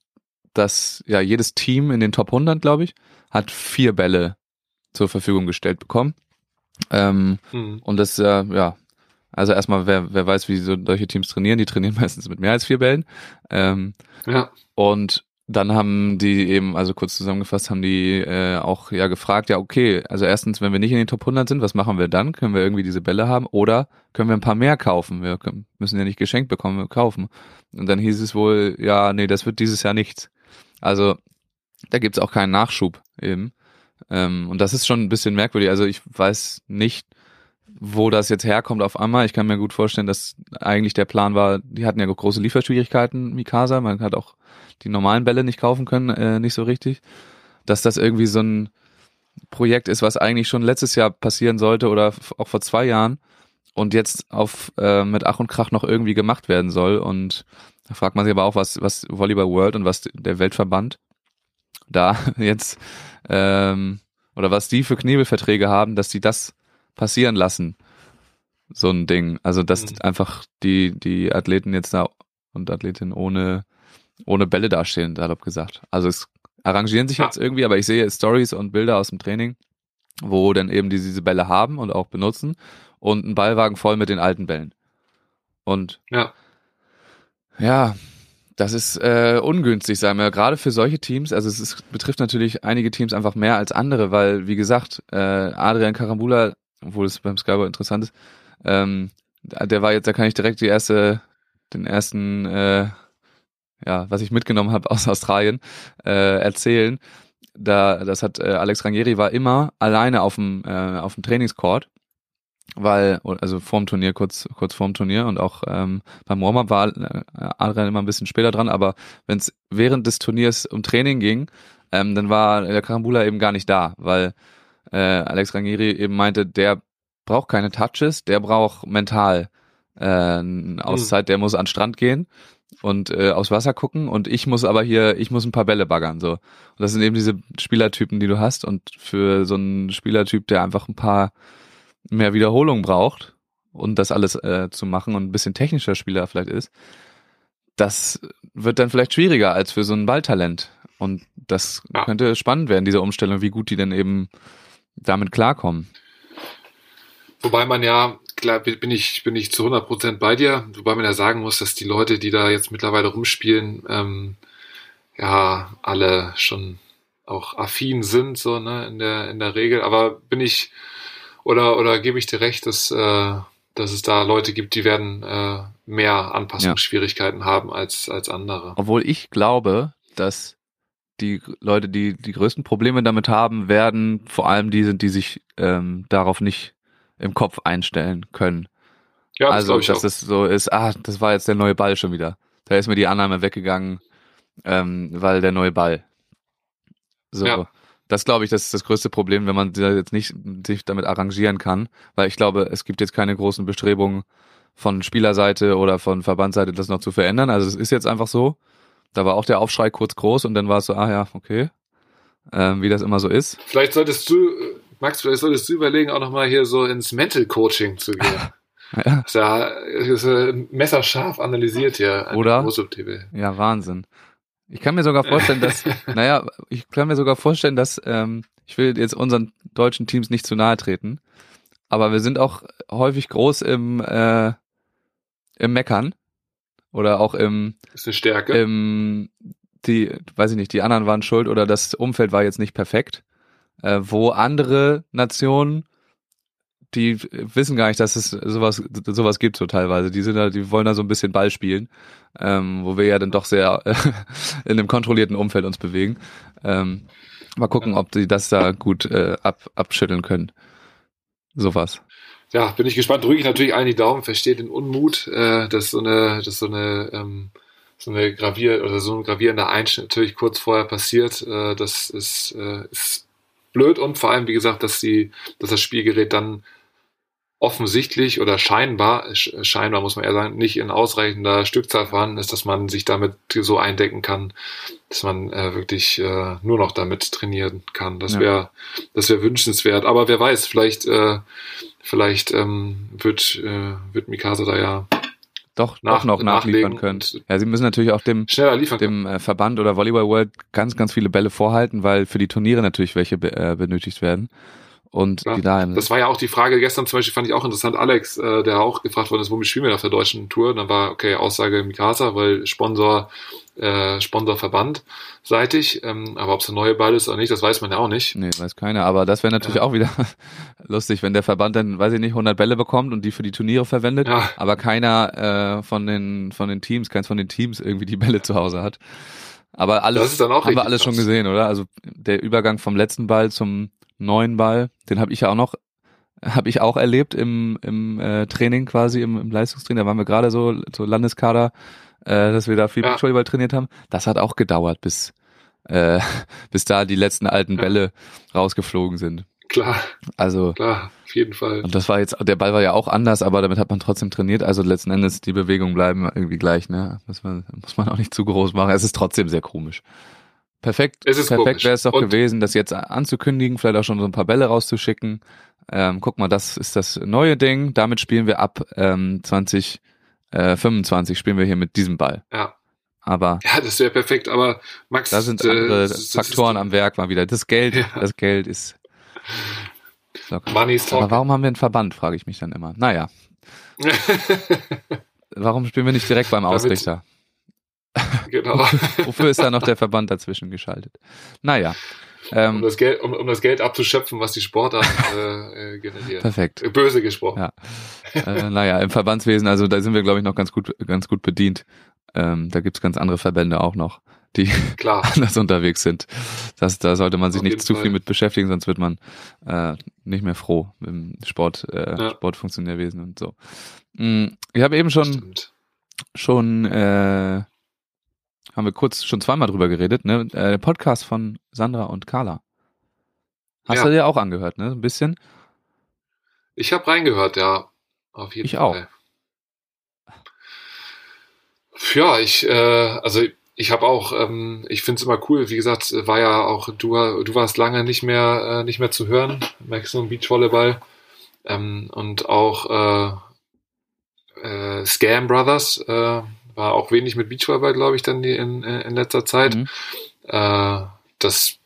dass ja jedes Team in den Top 100, glaube ich, hat vier Bälle zur Verfügung gestellt bekommen. Ähm, Hm. und das, äh, ja, also erstmal, wer, wer weiß, wie so solche Teams trainieren, die trainieren meistens mit mehr als vier Bällen. Ähm, Ja. und dann haben die eben, also kurz zusammengefasst, haben die äh, auch ja gefragt, ja okay, also erstens, wenn wir nicht in den Top 100 sind, was machen wir dann? Können wir irgendwie diese Bälle haben oder können wir ein paar mehr kaufen? Wir können, müssen ja nicht geschenkt bekommen, wir kaufen. Und dann hieß es wohl, ja, nee, das wird dieses Jahr nichts. Also da gibt's auch keinen Nachschub eben. Ähm, und das ist schon ein bisschen merkwürdig. Also ich weiß nicht, wo das jetzt herkommt auf einmal. Ich kann mir gut vorstellen, dass eigentlich der Plan war, die hatten ja große Lieferschwierigkeiten, Mikasa. Man hat auch die normalen Bälle nicht kaufen können, äh, nicht so richtig. Dass das irgendwie so ein Projekt ist, was eigentlich schon letztes Jahr passieren sollte oder auch vor zwei Jahren und jetzt auf äh, mit Ach und Krach noch irgendwie gemacht werden soll. Und da fragt man sich aber auch, was, was Volleyball World und was der Weltverband da jetzt ähm, oder was die für Knebelverträge haben, dass die das passieren lassen. So ein Ding. Also, dass Mhm. einfach die, die Athleten jetzt da und Athletinnen ohne, ohne Bälle dastehen, salopp gesagt. Also es arrangieren sich Ja. jetzt irgendwie, aber ich sehe Stories und Bilder aus dem Training, wo dann eben die diese Bälle haben und auch benutzen und ein Ballwagen voll mit den alten Bällen. Und Ja. ja, das ist äh, ungünstig, sagen wir, gerade für solche Teams. Also es ist, betrifft natürlich einige Teams einfach mehr als andere, weil, wie gesagt, äh, Adrian Karambula, obwohl es beim Skyboard interessant ist, ähm, der war jetzt, da kann ich direkt die erste, den ersten äh, ja, was ich mitgenommen habe aus Australien, äh, erzählen. Da, das hat äh, Alex Ranieri war immer alleine auf dem äh, auf dem Trainingscourt, weil also vorm Turnier kurz kurz vorm Turnier und auch ähm, beim Warm-up war äh, Adrian immer ein bisschen später dran, aber wenn es während des Turniers um Training ging, ähm, dann war der Karambula eben gar nicht da, weil äh, Alex Ranieri eben meinte, der braucht keine Touches, der braucht mental äh, eine Auszeit, der muss an den Strand gehen und äh, aufs Wasser gucken und ich muss aber hier, ich muss ein paar Bälle baggern so. Und das sind eben diese Spielertypen, die du hast und für so einen Spielertyp, der einfach ein paar mehr Wiederholungen braucht und das alles äh, zu machen und ein bisschen technischer Spieler vielleicht ist, das wird dann vielleicht schwieriger als für so ein Balltalent. Und das Ja. könnte spannend werden, diese Umstellung, wie gut die denn eben damit klarkommen. Wobei man ja, klar, bin ich, bin ich zu 100% bei dir, wobei man ja sagen muss, dass die Leute, die da jetzt mittlerweile rumspielen, ähm, ja, alle schon auch affin sind, so, ne, in der, in der Regel. Aber bin ich, oder, oder gebe ich dir recht, dass, äh, dass es da Leute gibt, die werden äh, mehr Anpassungsschwierigkeiten haben als, als andere. Obwohl ich glaube, dass die Leute, die die größten Probleme damit haben, werden vor allem die sind, die sich ähm, darauf nicht im Kopf einstellen können. Ja, das also, ich dass auch. es so ist, ah, das war jetzt der neue Ball schon wieder. Da ist mir die Annahme weggegangen, ähm, weil der neue Ball. So. Ja. Das glaube ich, das ist das größte Problem, wenn man da jetzt nicht sich damit arrangieren kann, weil ich glaube, es gibt jetzt keine großen Bestrebungen von Spielerseite oder von Verbandsseite, das noch zu verändern. Also es ist jetzt einfach so. Da war auch der Aufschrei kurz groß und dann war es so, ah ja, okay, ähm, wie das immer so ist. Vielleicht solltest du, äh, Max, vielleicht solltest du überlegen, auch nochmal hier so ins Mental Coaching zu gehen. Ja, ist ja ist ja messerscharf analysiert hier. Oder? Ja, Wahnsinn. Ich kann mir sogar vorstellen, dass, naja, ich kann mir sogar vorstellen, dass, ähm, ich will jetzt unseren deutschen Teams nicht zu nahe treten, aber wir sind auch häufig groß im, äh, im Meckern oder auch im, Ist eine Stärke. im, die, weiß ich nicht, die anderen waren schuld oder das Umfeld war jetzt nicht perfekt, äh, wo andere Nationen die wissen gar nicht, dass es sowas sowas gibt so teilweise. Die sind da, die wollen da so ein bisschen Ball spielen, ähm, wo wir ja dann doch sehr äh, in einem kontrollierten Umfeld uns bewegen. Ähm, mal gucken, ob die das da gut äh, ab, abschütteln können. Sowas. Ja, bin ich gespannt. Drücke ich natürlich allen die Daumen, verstehe den Unmut, äh, dass so eine, dass so eine, ähm, so eine gravier oder so ein gravierender Einschnitt natürlich kurz vorher passiert. Äh, das ist, äh, ist blöd und vor allem, wie gesagt, dass die, dass das Spielgerät dann offensichtlich oder scheinbar, sch- scheinbar muss man eher sagen, nicht in ausreichender Stückzahl vorhanden ist, dass man sich damit so eindecken kann, dass man äh, wirklich äh, nur noch damit trainieren kann. Das Ja. wäre, das wäre wünschenswert. Aber wer weiß, vielleicht, äh, vielleicht ähm, wird, äh, wird Mikasa da ja Doch, Nach- doch noch nachliefern können. und- Ja, sie müssen natürlich auch dem schneller liefern. dem äh, Verband oder Volleyball World ganz, ganz viele Bälle vorhalten, weil für die Turniere natürlich welche be äh, benötigt werden. Und Ja, die da im, Das war ja auch die Frage gestern zum Beispiel, fand ich auch interessant, Alex, äh, der auch gefragt worden ist, womit spielen wir auf der deutschen Tour? Dann war, okay, Aussage Mikasa, weil Sponsor, äh, Sponsorverband seitig, ähm, aber ob es ein neuer Ball ist oder nicht, das weiß man ja auch nicht. Nee, weiß keiner. Aber das wäre natürlich Ja. auch wieder lustig, wenn der Verband dann, weiß ich nicht, 100 Bälle bekommt und die für die Turniere verwendet, Ja. aber keiner äh, von den von den Teams, keins von den Teams irgendwie die Bälle zu Hause hat. Aber alles haben wir alles schon gesehen, oder? Also der Übergang vom letzten Ball zum neuen Ball, den habe ich ja auch noch habe ich auch erlebt im, im äh, Training quasi, im, im Leistungstraining. Da waren wir gerade so, so Landeskader, äh, dass wir da viel. Beachvolleyball trainiert haben. Das hat auch gedauert, bis, äh, bis da die letzten alten. Bälle rausgeflogen sind. Klar, Also, klar, auf jeden Fall. und das war jetzt, der Ball war ja auch anders, aber damit hat man trotzdem trainiert. Also letzten Endes, die Bewegungen bleiben irgendwie gleich, ne? Muss man, muss man auch nicht zu groß machen. Es ist trotzdem sehr komisch. Perfekt, Es ist perfekt wäre es doch Und- gewesen, das jetzt anzukündigen, vielleicht auch schon so ein paar Bälle rauszuschicken. Ähm, guck mal, das ist das neue Ding. Damit spielen wir ab ähm, 20, äh, 25 spielen wir hier mit diesem Ball. Ja. Aber Ja, das wäre perfekt, aber Max, da sind äh, andere ist- Faktoren am Werk mal wieder. Das Geld, Ja. das Geld ist locker. Money is Aber warum haben wir einen Verband, frage ich mich dann immer. Naja, warum spielen wir nicht direkt beim Damit- Ausrichter? Genau. Wofür ist da noch der Verband dazwischen geschaltet? Naja. Um, Ähm, das Geld, um, um das Geld abzuschöpfen, was die Sportart äh, äh, generiert. perfekt. Äh, Böse gesprochen. Ja. äh, naja, im Verbandswesen, also da sind wir, glaube ich, noch ganz gut, ganz gut bedient. Ähm, da gibt's ganz andere Verbände auch noch, die Klar. anders unterwegs sind. Das, da sollte man sich Auf nicht zu Fall. viel mit beschäftigen, sonst wird man äh, nicht mehr froh im Sport, äh, Ja. Sportfunktionärwesen und so. Mm, Ich habe eben schon schon äh, haben wir kurz schon zweimal drüber geredet, ne? Äh, der Podcast von Sandra und Carla. Hast Ja. du dir auch angehört, ne? Ein bisschen? Ich habe reingehört, ja. Auf jeden Ich Fall. auch. Ja, ich, äh, also ich habe auch, ähm, ich finde es immer cool, wie gesagt, war ja auch, du, du warst lange nicht mehr, äh, nicht mehr zu hören, Maximum Beach Volleyball. Ähm, und auch äh, äh, Scam Brothers äh, war auch wenig mit Beachvolleyball, glaube ich, dann in, in letzter Zeit. Mhm. Äh, das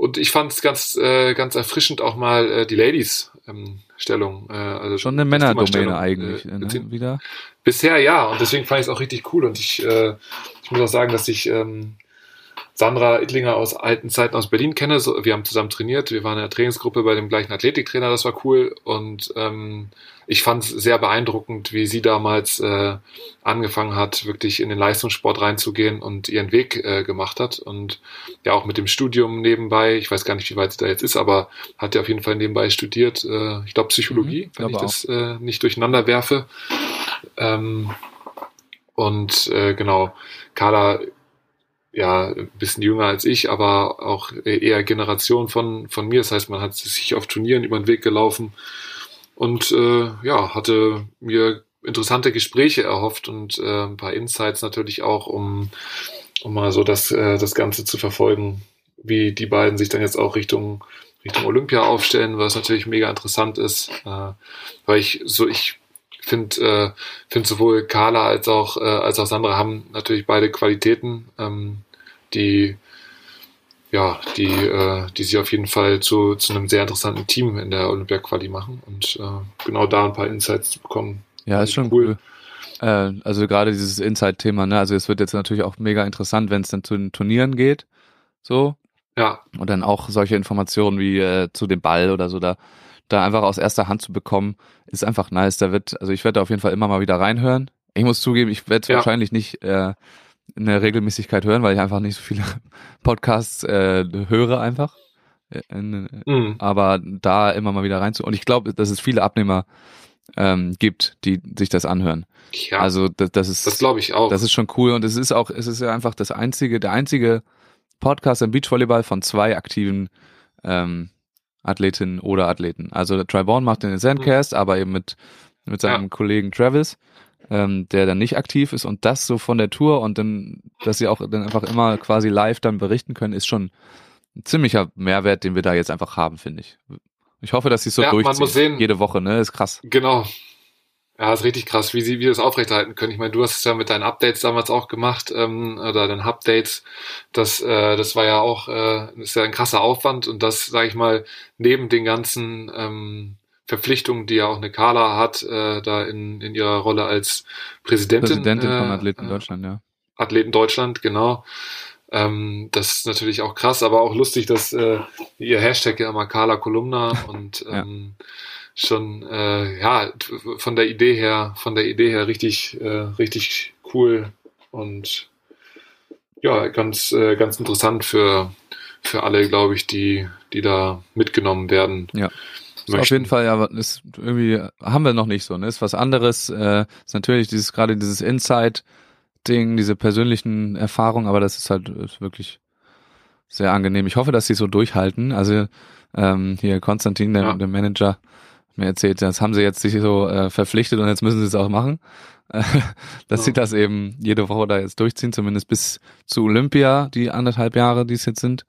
und ich fand es ganz, äh, ganz erfrischend auch mal äh, die Ladies ähm, Stellung. Äh, also Schon eine Männerdomäne Stellung, eigentlich, äh, ne? Wieder. Bisher ja, und deswegen fand ich es auch richtig cool. Und ich, äh, ich muss auch sagen, dass ich ähm, Sandra Ittlinger aus alten Zeiten aus Berlin kenne. Wir haben zusammen trainiert. Wir waren in der Trainingsgruppe bei dem gleichen Athletiktrainer. Das war cool. Und ähm, ich fand es sehr beeindruckend, wie sie damals äh, angefangen hat, wirklich in den Leistungssport reinzugehen und ihren Weg äh, gemacht hat. Und ja auch mit dem Studium nebenbei. Ich weiß gar nicht, wie weit sie da jetzt ist, aber hat ja auf jeden Fall nebenbei studiert. Äh, ich glaube Psychologie, Mhm, wenn ich das äh, nicht durcheinander werfe. Ähm, und äh, genau, Carla, ja, ein bisschen jünger als ich, aber auch eher Generation von, von mir. Das heißt, man hat sich auf Turnieren über den Weg gelaufen und äh, ja, hatte mir interessante Gespräche erhofft und äh, ein paar Insights natürlich auch, um, um mal so das, äh, das Ganze zu verfolgen, wie die beiden sich dann jetzt auch Richtung, Richtung Olympia aufstellen, was natürlich mega interessant ist, äh, weil ich so, ich finde äh, find sowohl Carla als auch, äh, als auch Sandra haben natürlich beide Qualitäten, ähm, die ja, die, äh, die sie auf jeden Fall zu, zu einem sehr interessanten Team in der Olympia-Quali machen und äh, genau da ein paar Insights zu bekommen. Ja, ist schon Cool. cool. Äh, also gerade dieses Inside-Thema, ne? Also es wird jetzt natürlich auch mega interessant, wenn es dann zu den Turnieren geht. So. Ja, Und dann auch solche Informationen wie äh, zu dem Ball oder so da, da einfach aus erster Hand zu bekommen, ist einfach nice. Da wird, also ich werde da auf jeden Fall immer mal wieder reinhören. Ich muss zugeben, ich werde es Ja. wahrscheinlich nicht äh, in der Regelmäßigkeit hören, weil ich einfach nicht so viele Podcasts äh, höre einfach. Äh, in- mhm. aber da immer mal wieder reinzu. Und ich glaube, dass es viele Abnehmer ähm, gibt, die sich das anhören. ja Also das, das ist das glaube ich auch. das ist schon cool und es ist auch, es ist ja einfach das einzige, der einzige Podcast im Beachvolleyball von zwei aktiven ähm, Athletinnen oder Athleten. Also der Triborn macht den Zencast, aber eben mit mit seinem Ja. Kollegen Travis, ähm, der dann nicht aktiv ist und das so von der Tour und dann, dass sie auch dann einfach immer quasi live dann berichten können, ist schon ein ziemlicher Mehrwert, den wir da jetzt einfach haben, finde ich. Ich hoffe, dass sie es so Ja, man durchziehen. muss sehen- Jede Woche, ne? Ist krass. Genau. Ja, ist richtig krass, wie sie wie das aufrechterhalten können. Ich meine, du hast es ja mit deinen Updates damals auch gemacht, ähm, oder deinen Updates. Das, äh, das war ja auch, äh, ist ja ein krasser Aufwand und das, sage ich mal, neben den ganzen ähm, Verpflichtungen, die ja auch eine Carla hat, äh, da in, in ihrer Rolle als Präsidentin, Präsidentin von äh, Athleten äh, Deutschland, ja. Athleten Deutschland, genau. Ähm, das ist natürlich auch krass, aber auch lustig, dass äh, ihr Hashtag ja immer Carla Kolumna und Ja. Schon äh, ja von der Idee her, von der Idee her richtig, äh, richtig cool und ja ganz, äh, ganz interessant für für alle, glaube ich, die die da mitgenommen werden. Ja. Ist auf möchten. jeden Fall, ja, ist irgendwie, haben wir noch nicht so, ne? Ist was anderes, äh, ist natürlich dieses, gerade dieses Inside-Ding, diese persönlichen Erfahrungen, aber das ist halt ist wirklich sehr angenehm. Ich hoffe, dass sie so durchhalten. Also, ähm, hier Konstantin, der, Ja. der Manager, mir erzählt, das haben sie jetzt sich so äh, verpflichtet und jetzt müssen sie es auch machen. Dass Ja. sie das eben jede Woche da jetzt durchziehen, zumindest bis zu Olympia, die anderthalb Jahre, die es jetzt sind.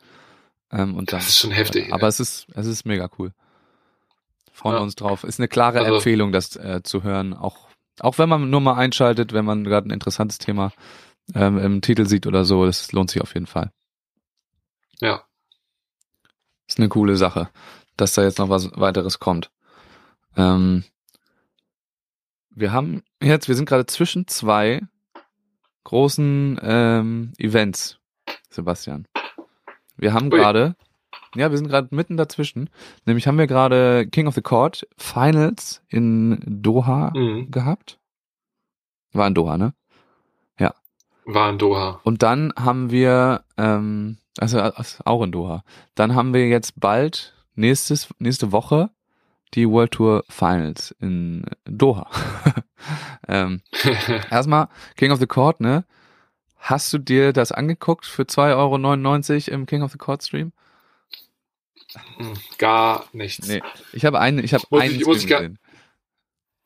Ähm, und dann, Das ist schon heftig. aber es ist, es ist mega cool. Freuen Ja. wir uns drauf. Ist eine klare Also- Empfehlung, das äh, zu hören. Auch, auch wenn man nur mal einschaltet, wenn man gerade ein interessantes Thema ähm, im Titel sieht oder so, das lohnt sich auf jeden Fall. ja. Ist eine coole Sache, dass da jetzt noch was weiteres kommt. Ähm, wir haben jetzt, wir sind gerade zwischen zwei großen ähm, Events, Sebastian. Wir haben gerade, ja, wir sind gerade mitten dazwischen. Nämlich haben wir gerade King of the Court Finals in Doha Mhm. gehabt. War in Doha, ne? War in Doha. Und dann haben wir, ähm, also äh, auch in Doha. Dann haben wir jetzt bald nächstes, nächste Woche die World Tour Finals in Doha. ähm, erstmal King of the Court, ne? Hast du dir das angeguckt für 2,99 Euro im King of the Court Stream? Hm, Gar nichts. Nee. Ich habe einen, ich habe Muss einen ich- muss ich gar- gesehen.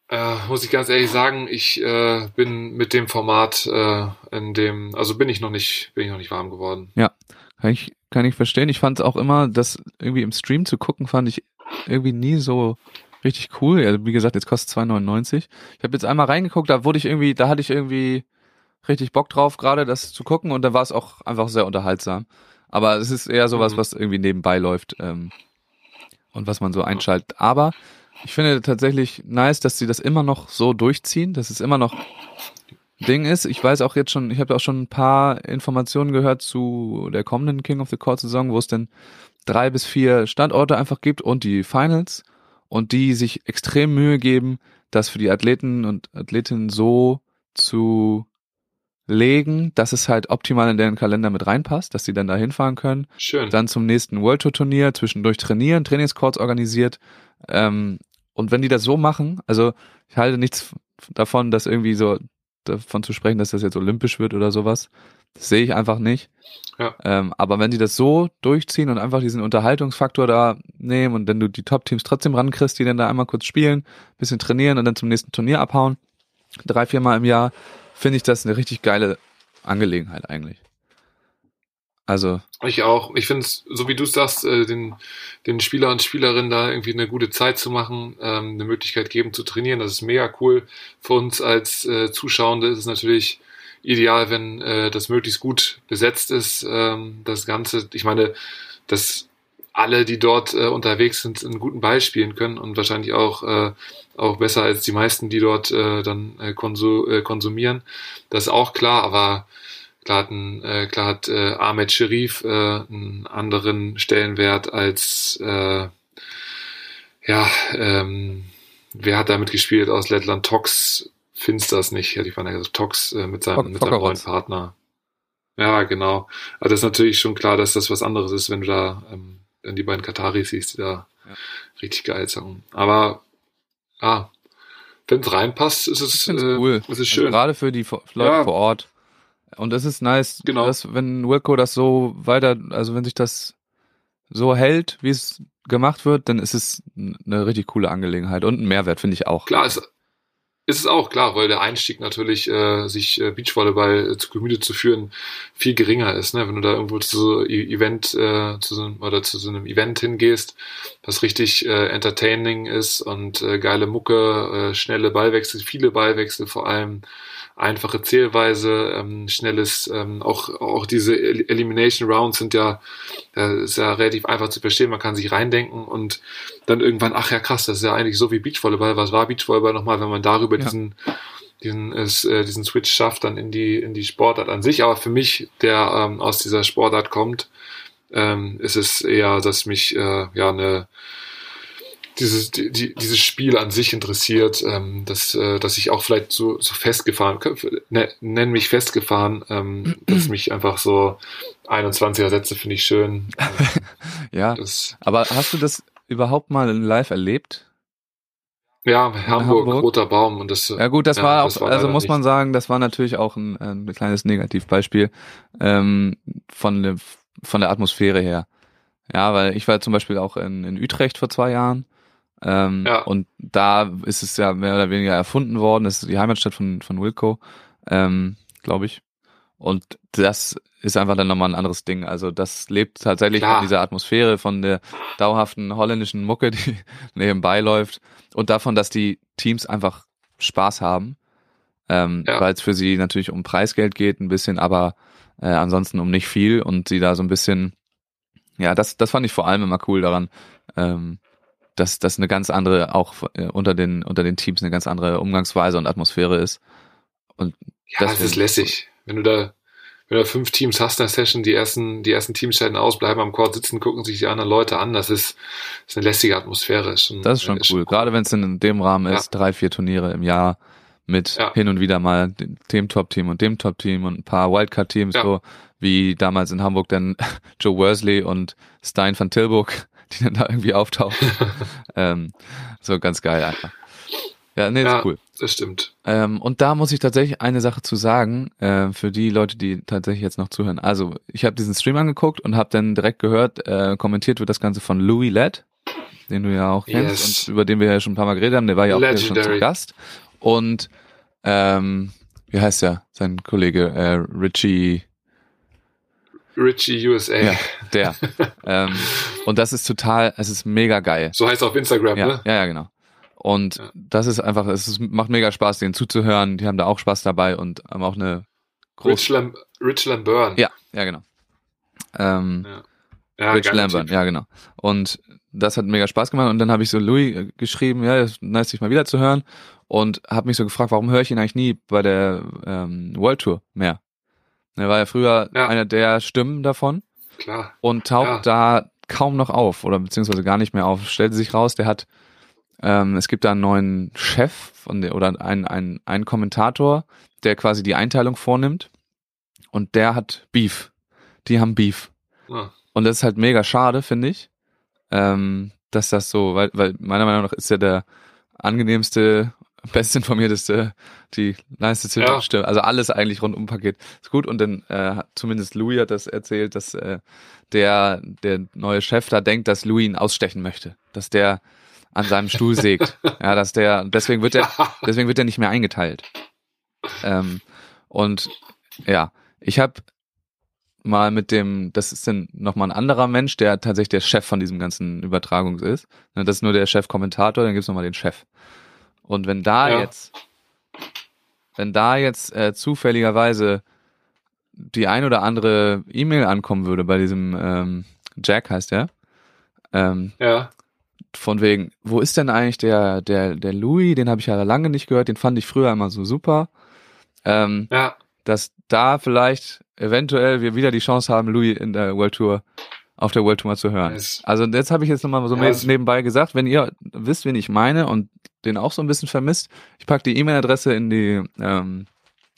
Äh, muss ich ganz ehrlich sagen, ich äh, bin mit dem Format äh, in dem, also bin ich noch nicht, bin ich noch nicht warm geworden. Kann ich, kann ich verstehen. Ich fand es auch immer, das irgendwie im Stream zu gucken, fand ich irgendwie nie so richtig cool. Also wie gesagt, jetzt kostet 2,99. Ich habe jetzt einmal reingeguckt, da wurde ich irgendwie, da hatte ich irgendwie richtig Bock drauf, gerade das zu gucken und da war es auch einfach sehr unterhaltsam. Aber es ist eher sowas, Mhm. was irgendwie nebenbei läuft ähm, und was man so einschaltet. Aber ich finde tatsächlich nice, dass sie das immer noch so durchziehen, dass es immer noch Ding ist. Ich weiß auch jetzt schon, ich habe auch schon ein paar Informationen gehört zu der kommenden King of the Court Saison, wo es denn drei bis vier Standorte einfach gibt und die Finals und die sich extrem Mühe geben, das für die Athleten und Athletinnen so zu legen, dass es halt optimal in deren Kalender mit reinpasst, dass sie dann da hinfahren können Schön. dann zum nächsten World Tour Turnier, zwischendurch trainieren, Trainingscourts organisiert. Ähm, und wenn die das so machen, also ich halte nichts davon, dass irgendwie so davon zu sprechen, dass das jetzt olympisch wird oder sowas. Das sehe ich einfach nicht. Ja. Ähm, aber wenn die das so durchziehen und einfach diesen Unterhaltungsfaktor da nehmen und wenn du die Top-Teams trotzdem rankriegst, die dann da einmal kurz spielen, bisschen trainieren und dann zum nächsten Turnier abhauen, drei, viermal im Jahr, finde ich das eine richtig geile Angelegenheit eigentlich. Also, Ich auch. Ich finde es, so wie du es sagst, äh, den, den Spieler und Spielerinnen da irgendwie eine gute Zeit zu machen, ähm, eine Möglichkeit geben zu trainieren, das ist mega cool. Für uns als äh, Zuschauende ist es natürlich ideal, wenn äh, das möglichst gut besetzt ist. Ähm, das Ganze, ich meine, dass alle, die dort unterwegs sind, einen guten Ball spielen können und wahrscheinlich auch, auch besser als die meisten, die dort dann konsu äh, konsumieren. Das ist auch klar, aber Klar hat, ein, äh, klar hat äh, Ahmed Sherif äh, einen anderen Stellenwert als äh, ja, ähm, wer hat damit gespielt aus Lettland? Tox Finsters nicht, hätte ich mal gesagt. Tox äh, mit seinem, mit seinem neuen. Partner. Ja, genau. Aber das ist natürlich schon klar, dass das was anderes ist, wenn du da ähm, wenn die beiden Kataris siehst, die da Ja. richtig geil sagen. Aber ah, wenn es reinpasst, ist es, äh, cool. ist es Also schön. gerade für die Leute Ja. vor Ort. Und es ist nice, Genau. dass, wenn Wilco das so weiter, also wenn sich das so hält, wie es gemacht wird, dann ist es eine richtig coole Angelegenheit und ein Mehrwert, finde ich auch. Klar, ist, ist es auch klar, weil der Einstieg natürlich, äh, sich äh, Beachvolleyball äh, zu Gemüte zu führen, viel geringer ist. Ne? Wenn du da irgendwo zu so einem Event äh, zu so, oder zu so einem Event hingehst, was richtig äh, entertaining ist und äh, geile Mucke, äh, schnelle Ballwechsel, viele Ballwechsel vor allem, einfache Zählweise, ähm, schnelles, ähm, auch auch diese El Elimination Rounds sind ja, äh, ist ja relativ einfach zu verstehen. Man kann sich reindenken und dann irgendwann, ach ja krass, das ist ja eigentlich so wie Beachvolleyball. Was war Beachvolleyball nochmal, wenn man darüber Ja. diesen diesen, es, äh, diesen Switch schafft dann in die in die Sportart an sich. Aber für mich, der ähm, aus dieser Sportart kommt, ähm, ist es eher, dass mich äh, ja eine dieses, die, die, dieses Spiel an sich interessiert, ähm, dass, äh, dass ich auch vielleicht so, so festgefahren, ne, nenn mich festgefahren, ähm, dass mich einfach so 21er Sätze finde ich schön. Ja, das, aber hast du das überhaupt mal live erlebt? ja, Hamburg, Hamburg? roter Baum und das. Ja gut, das Ja, war auch, das war also muss man nicht. sagen, das war natürlich auch ein, ein kleines Negativbeispiel ähm, von, der, von der Atmosphäre her. Ja, weil ich war zum Beispiel auch in, in Utrecht vor zwei Jahren ähm, Ja. und da ist es ja mehr oder weniger erfunden worden. Das ist die Heimatstadt von, von Wilco, ähm, glaube ich. Und das ist einfach dann nochmal ein anderes Ding. Also das lebt tatsächlich Klar. von dieser Atmosphäre, von der dauerhaften holländischen Mucke, die nebenbei läuft und davon, dass die Teams einfach Spaß haben, ähm, Ja. weil es für sie natürlich um Preisgeld geht ein bisschen, aber äh, ansonsten um nicht viel und sie da so ein bisschen, ja, das, das fand ich vor allem immer cool daran, ähm, dass das eine ganz andere, auch äh, unter den unter den Teams eine ganz andere Umgangsweise und Atmosphäre ist. Und Ja, das deswegen- ist lässig. Wenn du da, wenn du fünf Teams hast in der Session, die ersten, die ersten Teams scheiden aus, bleiben am Court sitzen, gucken sich die anderen Leute an. Das ist, das ist eine lässige Atmosphäre. Ist schon, Das ist schon cool. Gerade wenn es in dem Rahmen ist, drei, vier Turniere im Jahr mit Ja. hin und wieder mal dem Top-Team und dem Top-Team und ein paar Wildcard-Teams, Ja. so wie damals in Hamburg dann Joe Worsley und Stein van Tilburg, die dann da irgendwie auftauchen. ähm, so ganz geil einfach. Ja, nee, Ja. ist cool. Das stimmt. Ähm, und da muss ich tatsächlich eine Sache zu sagen, äh, für die Leute, die tatsächlich jetzt noch zuhören. Also, ich habe diesen Stream angeguckt und habe dann direkt gehört, äh, kommentiert wird das Ganze von Louis Led, den du ja auch kennst Yes. und über den wir ja schon ein paar Mal geredet haben. Der war ja auch hier schon zum Gast. Und ähm, wie heißt der? Sein Kollege äh, Richie. Richie USA. Ja, der. ähm, und das ist total, es ist mega geil. So heißt er auf Instagram, Ja, ne? ja, ja, genau. Und Ja. das ist einfach, es ist, macht mega Spaß, denen zuzuhören. Die haben da auch Spaß dabei und haben auch eine Rich, große. Lam Rich Lamburn. Ja, ja, genau. Ähm, ja Rich geiler Lambert, Typ. ja, genau. Und das hat mega Spaß gemacht. Und dann habe ich so Louis äh, geschrieben, ja, nice, dich mal wieder zu hören. Und habe mich so gefragt, warum höre ich ihn eigentlich nie bei der ähm, World Tour mehr? Er war ja früher Ja. einer der Stimmen davon Klar. und taucht da kaum noch auf oder beziehungsweise gar nicht mehr auf. Stellte sich raus, der hat, ähm, es gibt da einen neuen Chef von der, oder einen, einen, einen Kommentator, der quasi die Einteilung vornimmt und der hat Beef. Die haben Beef. Ja. Und das ist halt mega schade, finde ich, ähm, dass das so, weil, weil meiner Meinung nach ist er der angenehmste, bestinformierteste, die niceste Ja. Stimme. Also alles eigentlich rund um Paket ist gut. Und dann äh, hat- zumindest Louis hat das erzählt, dass äh, der der neue Chef da denkt, dass Louis ihn ausstechen möchte, dass der an seinem Stuhl sägt. ja, dass der deswegen wird er deswegen wird er nicht mehr eingeteilt. Ähm, und ja, ich habe mal mit dem, das ist dann nochmal ein anderer Mensch, der tatsächlich der Chef von diesem ganzen Übertragungs ist. Ne, Das ist nur der Chef-Kommentator, dann gibt's noch nochmal den Chef. Und wenn da Ja. jetzt, wenn da jetzt äh, zufälligerweise die ein oder andere E-Mail ankommen würde bei diesem ähm, Jack heißt der, ähm, Ja. von wegen, wo ist denn eigentlich der, der, der Louis, den habe ich ja lange nicht gehört, den fand ich früher immer so super. Ähm, Ja. dass da vielleicht eventuell wir wieder die Chance haben, Louis in der World Tour auf der World Tour mal zu hören. Nice. Also jetzt habe ich jetzt nochmal so Ja, ne- es- nebenbei gesagt, wenn ihr wisst, wen ich meine und den auch so ein bisschen vermisst, ich pack die E-Mail-Adresse in die ähm,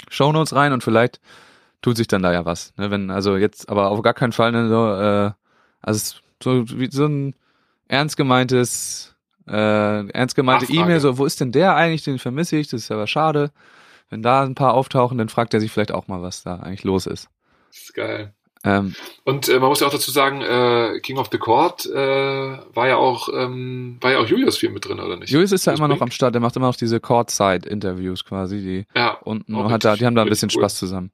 Shownotes rein und vielleicht tut sich dann da ja was. Ne? Wenn also jetzt, aber auf gar keinen Fall ne, so, äh, also so wie so ein ernst gemeintes, äh, ernst gemeinte. E-Mail, so wo ist denn der eigentlich? Den vermisse ich. Das ist aber schade. Wenn da ein paar auftauchen, dann fragt er sich vielleicht auch mal, was da eigentlich los ist. Das ist geil. Ähm, Und äh, man muss ja auch dazu sagen, äh, King of the Court äh, war ja auch ähm, war ja auch Julius viel mit drin, oder nicht? Julius ist ja Julius immer noch Brink? am Start, der macht immer noch diese Courtside-Interviews quasi, die Ja, unten und hat da, die haben da ein bisschen cool. Spaß zusammen.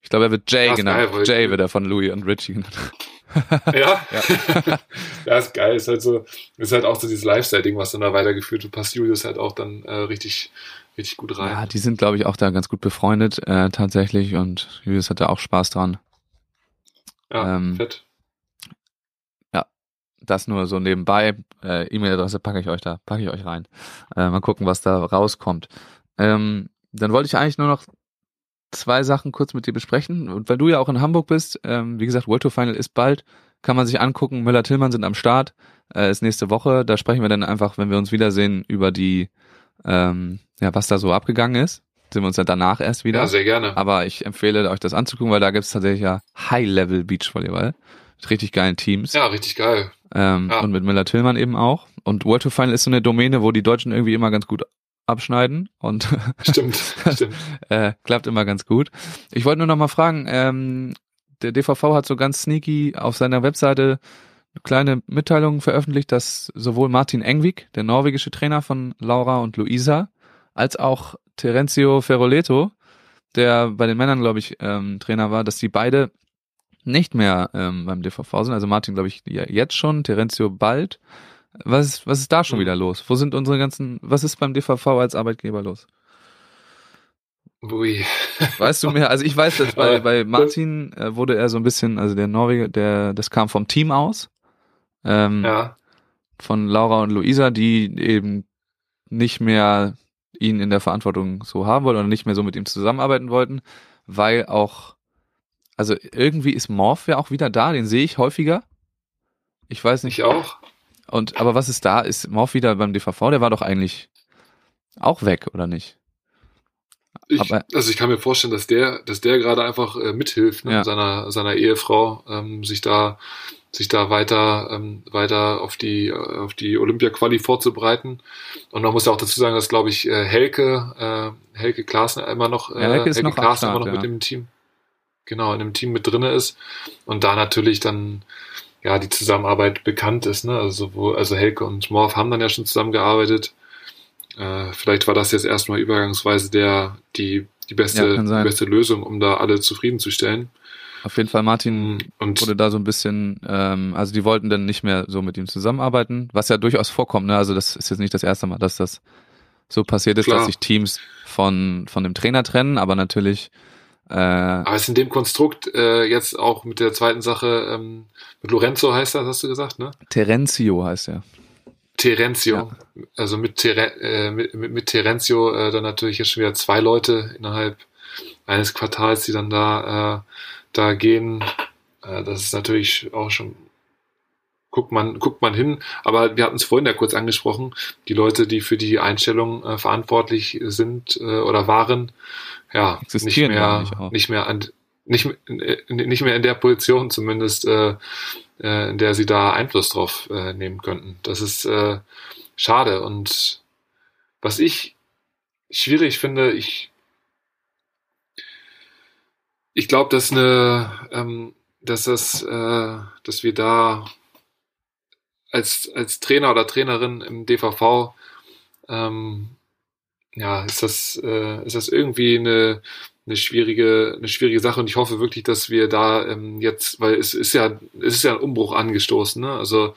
Ich glaube, er wird Jay genannt. geil, Jay wird er von Louis und Richie genannt. ja. Ja. ist geil. Ist halt so, ist halt auch so dieses Lifestyle-Ding, was dann da weitergeführt wird, passt Julius halt auch dann äh, richtig, richtig gut rein. Ja, die sind, glaube ich, auch da ganz gut befreundet, äh, tatsächlich, und Julius hat da auch Spaß dran. Ja, ähm, fett. Das nur so nebenbei. Äh, E-Mail-Adresse packe ich euch da, packe ich euch rein. Äh, mal gucken, was da rauskommt. Ähm, dann wollte ich eigentlich nur noch zwei Sachen kurz mit dir besprechen. Und weil du ja auch in Hamburg bist, ähm, wie gesagt, World Tour Final ist bald, kann man sich angucken. Müller-Tillmann sind am Start, äh, ist nächste Woche. Da sprechen wir dann einfach, wenn wir uns wiedersehen, über die, ähm, ja, was da so abgegangen ist. Sind wir uns dann danach erst wieder. Ja, sehr gerne. Aber ich empfehle euch das anzugucken, weil da gibt es tatsächlich ja High-Level Beachvolleyball. Mit richtig geilen Teams. Ja, richtig geil. Ähm, Ja. Und mit Müller-Tillmann eben auch. Und World Tour Final ist so eine Domäne, wo die Deutschen irgendwie immer ganz gut abschneiden und Stimmt, stimmt. äh, klappt immer ganz gut. Ich wollte nur noch mal fragen, ähm, der DVV hat so ganz sneaky auf seiner Webseite eine kleine Mitteilung veröffentlicht, dass sowohl Martin Engvik, der norwegische Trainer von Laura und Luisa, als auch Terenzio Ferroleto, der bei den Männern, glaube ich, ähm, Trainer war, dass die beide nicht mehr ähm, beim DVV sind. Also Martin, glaube ich, ja, jetzt schon, Terenzio bald. Was ist, was ist da schon wieder los? Wo sind unsere ganzen, was ist beim DVV als Arbeitgeber los? Ui. Weißt du mehr? Also ich weiß, dass bei, bei Martin äh, wurde er so ein bisschen, also der Norweger, der, das kam vom Team aus. Ähm, Ja, Von Laura und Luisa, die eben nicht mehr ihn in der Verantwortung so haben wollten oder nicht mehr so mit ihm zusammenarbeiten wollten. weil auch, also irgendwie ist Morph ja auch wieder da, den sehe ich häufiger. Ich weiß nicht. Ich auch. Und, aber was ist da? Ist Morph wieder beim DVV? Der war doch eigentlich auch weg, oder nicht? Ich, Aber- also ich kann mir vorstellen, dass der, dass der gerade einfach äh, mithilft, ne, Ja. seiner, seiner Ehefrau, ähm, sich da, sich da weiter, ähm, weiter auf die, äh, auf die Olympia-Quali vorzubereiten. Und man muss ja auch dazu sagen, dass, glaube ich, äh, Helke, äh, Helke Klaassen immer noch, äh, Ja, Helke ist noch Klaassen Start, immer noch ja. mit dem Team, genau, in dem Team mit drinne ist. Und da natürlich dann, ja, die Zusammenarbeit bekannt ist, ne, also sowohl, also Helke und Morph haben dann ja schon zusammengearbeitet. Äh, vielleicht war das jetzt erstmal übergangsweise der, die, die beste, Ja, die beste Lösung, um da alle zufriedenzustellen. Auf jeden Fall, Martin Und wurde da so ein bisschen, ähm, also die wollten dann nicht mehr so mit ihm zusammenarbeiten, was ja durchaus vorkommt, ne? Also das ist jetzt nicht das erste Mal, dass das so passiert ist, Klar. dass sich Teams von, von dem Trainer trennen, aber natürlich, äh, aber es ist in dem Konstrukt äh, jetzt auch mit der zweiten Sache, ähm, mit Lorenzo heißt das, hast du gesagt, ne? Terenzio heißt er. Terenzio. Also mit, Tere, äh, mit, mit, mit Terenzio äh, dann natürlich jetzt schon wieder zwei Leute innerhalb eines Quartals, die dann da, äh, da gehen. Äh, das ist natürlich auch schon, guckt man, guckt man hin. Aber wir hatten es vorhin ja kurz angesprochen, die Leute, die für die Einstellung äh, verantwortlich sind äh, oder waren, ja, nicht Existieren mehr, nicht nicht mehr an, nicht, äh, nicht mehr in der Position zumindest, äh, äh, in der sie da Einfluss drauf äh, nehmen könnten. Das ist äh, schade. Und was ich schwierig finde, ich ich glaube, dass eine, ähm, dass das, äh, dass wir da als als Trainer oder Trainerin im DVV ähm, ja, ist das, äh, ist das irgendwie eine, eine schwierige, eine schwierige Sache und ich hoffe wirklich, dass wir da ähm, jetzt, weil es ist ja, es ist ja ein Umbruch angestoßen, ne? Also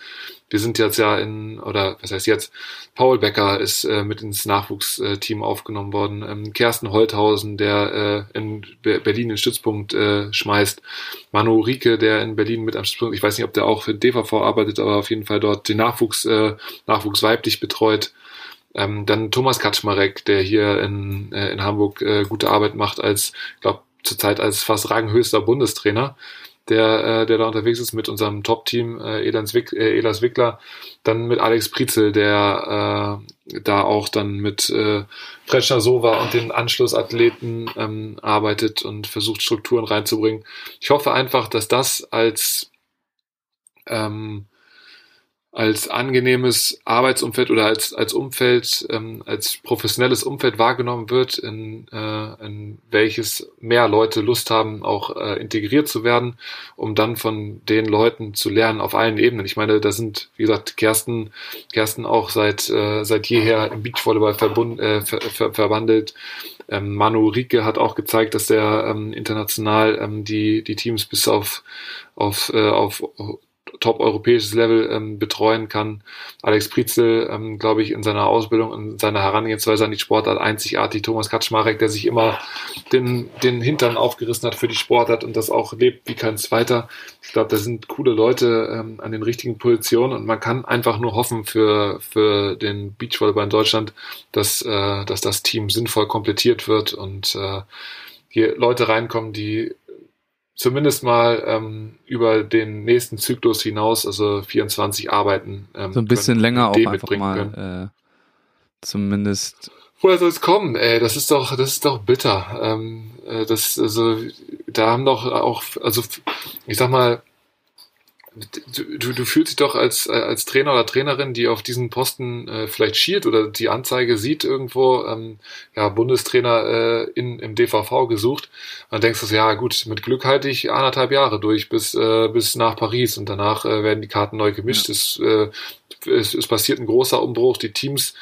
wir sind jetzt ja in, oder was heißt jetzt, Paul Becker ist äh, mit ins Nachwuchsteam aufgenommen worden, ähm, Kersten Holthausen, der äh, in Be- Berlin den Stützpunkt äh, schmeißt, Manu Rieke, der in Berlin mit am Stützpunkt, ich weiß nicht, ob der auch für DVV arbeitet, aber auf jeden Fall dort den Nachwuchs, äh, Nachwuchs weiblich betreut. Ähm, dann Thomas Kaczmarek, der hier in, äh, in Hamburg äh, gute Arbeit macht als, ich glaube, zurzeit als fast ranghöchster Bundestrainer, der, äh, der da unterwegs ist mit unserem Top-Team, äh, Elans Wick, äh, Elas Wickler, dann mit Alex Prizel, der äh, da auch dann mit äh, Fretschner Sova und den Anschlussathleten ähm, arbeitet und versucht, Strukturen reinzubringen. Ich hoffe einfach, dass das als ähm, als angenehmes Arbeitsumfeld oder als, als Umfeld, ähm, als professionelles Umfeld wahrgenommen wird, in, äh, in welches mehr Leute Lust haben, auch äh, integriert zu werden, um dann von den Leuten zu lernen auf allen Ebenen. Ich meine, da sind, wie gesagt, Kersten, Kersten auch seit, äh, seit jeher im Beachvolleyball verbund, äh, ver, ver, verwandelt. Ähm, Manu Rieke hat auch gezeigt, dass er ähm, international ähm, die, die Teams bis auf, auf, äh, auf top-europäisches Level ähm, betreuen kann. Alex Prizel, ähm, glaube ich, in seiner Ausbildung, in seiner Herangehensweise an die Sportart einzigartig. Thomas Kaczmarek, der sich immer den, den Hintern aufgerissen hat für die Sportart und das auch lebt wie kein Zweiter. Ich glaube, da sind coole Leute ähm, an den richtigen Positionen und man kann einfach nur hoffen für, für den Beachvolleyball in Deutschland, dass, äh, dass das Team sinnvoll komplettiert wird und äh, hier Leute reinkommen, die zumindest mal ähm, über den nächsten Zyklus hinaus, also 24 arbeiten. Ähm, So ein bisschen können, länger auch einfach können. mal, äh, zumindest, Woher soll es kommen? Ey, das ist doch, das ist doch bitter. Ähm, äh, das, also, da haben doch auch, also, ich sag mal, du, du, du fühlst dich doch als, als Trainer oder Trainerin, die auf diesen Posten äh, vielleicht schielt oder die Anzeige sieht irgendwo, ähm, ja, Bundestrainer äh, in, im DVV gesucht. Und dann denkst du, so, ja gut, mit Glück halte ich anderthalb Jahre durch bis, äh, bis nach Paris und danach äh, werden die Karten neu gemischt. Es, äh, es, es passiert ein großer Umbruch, die Teams,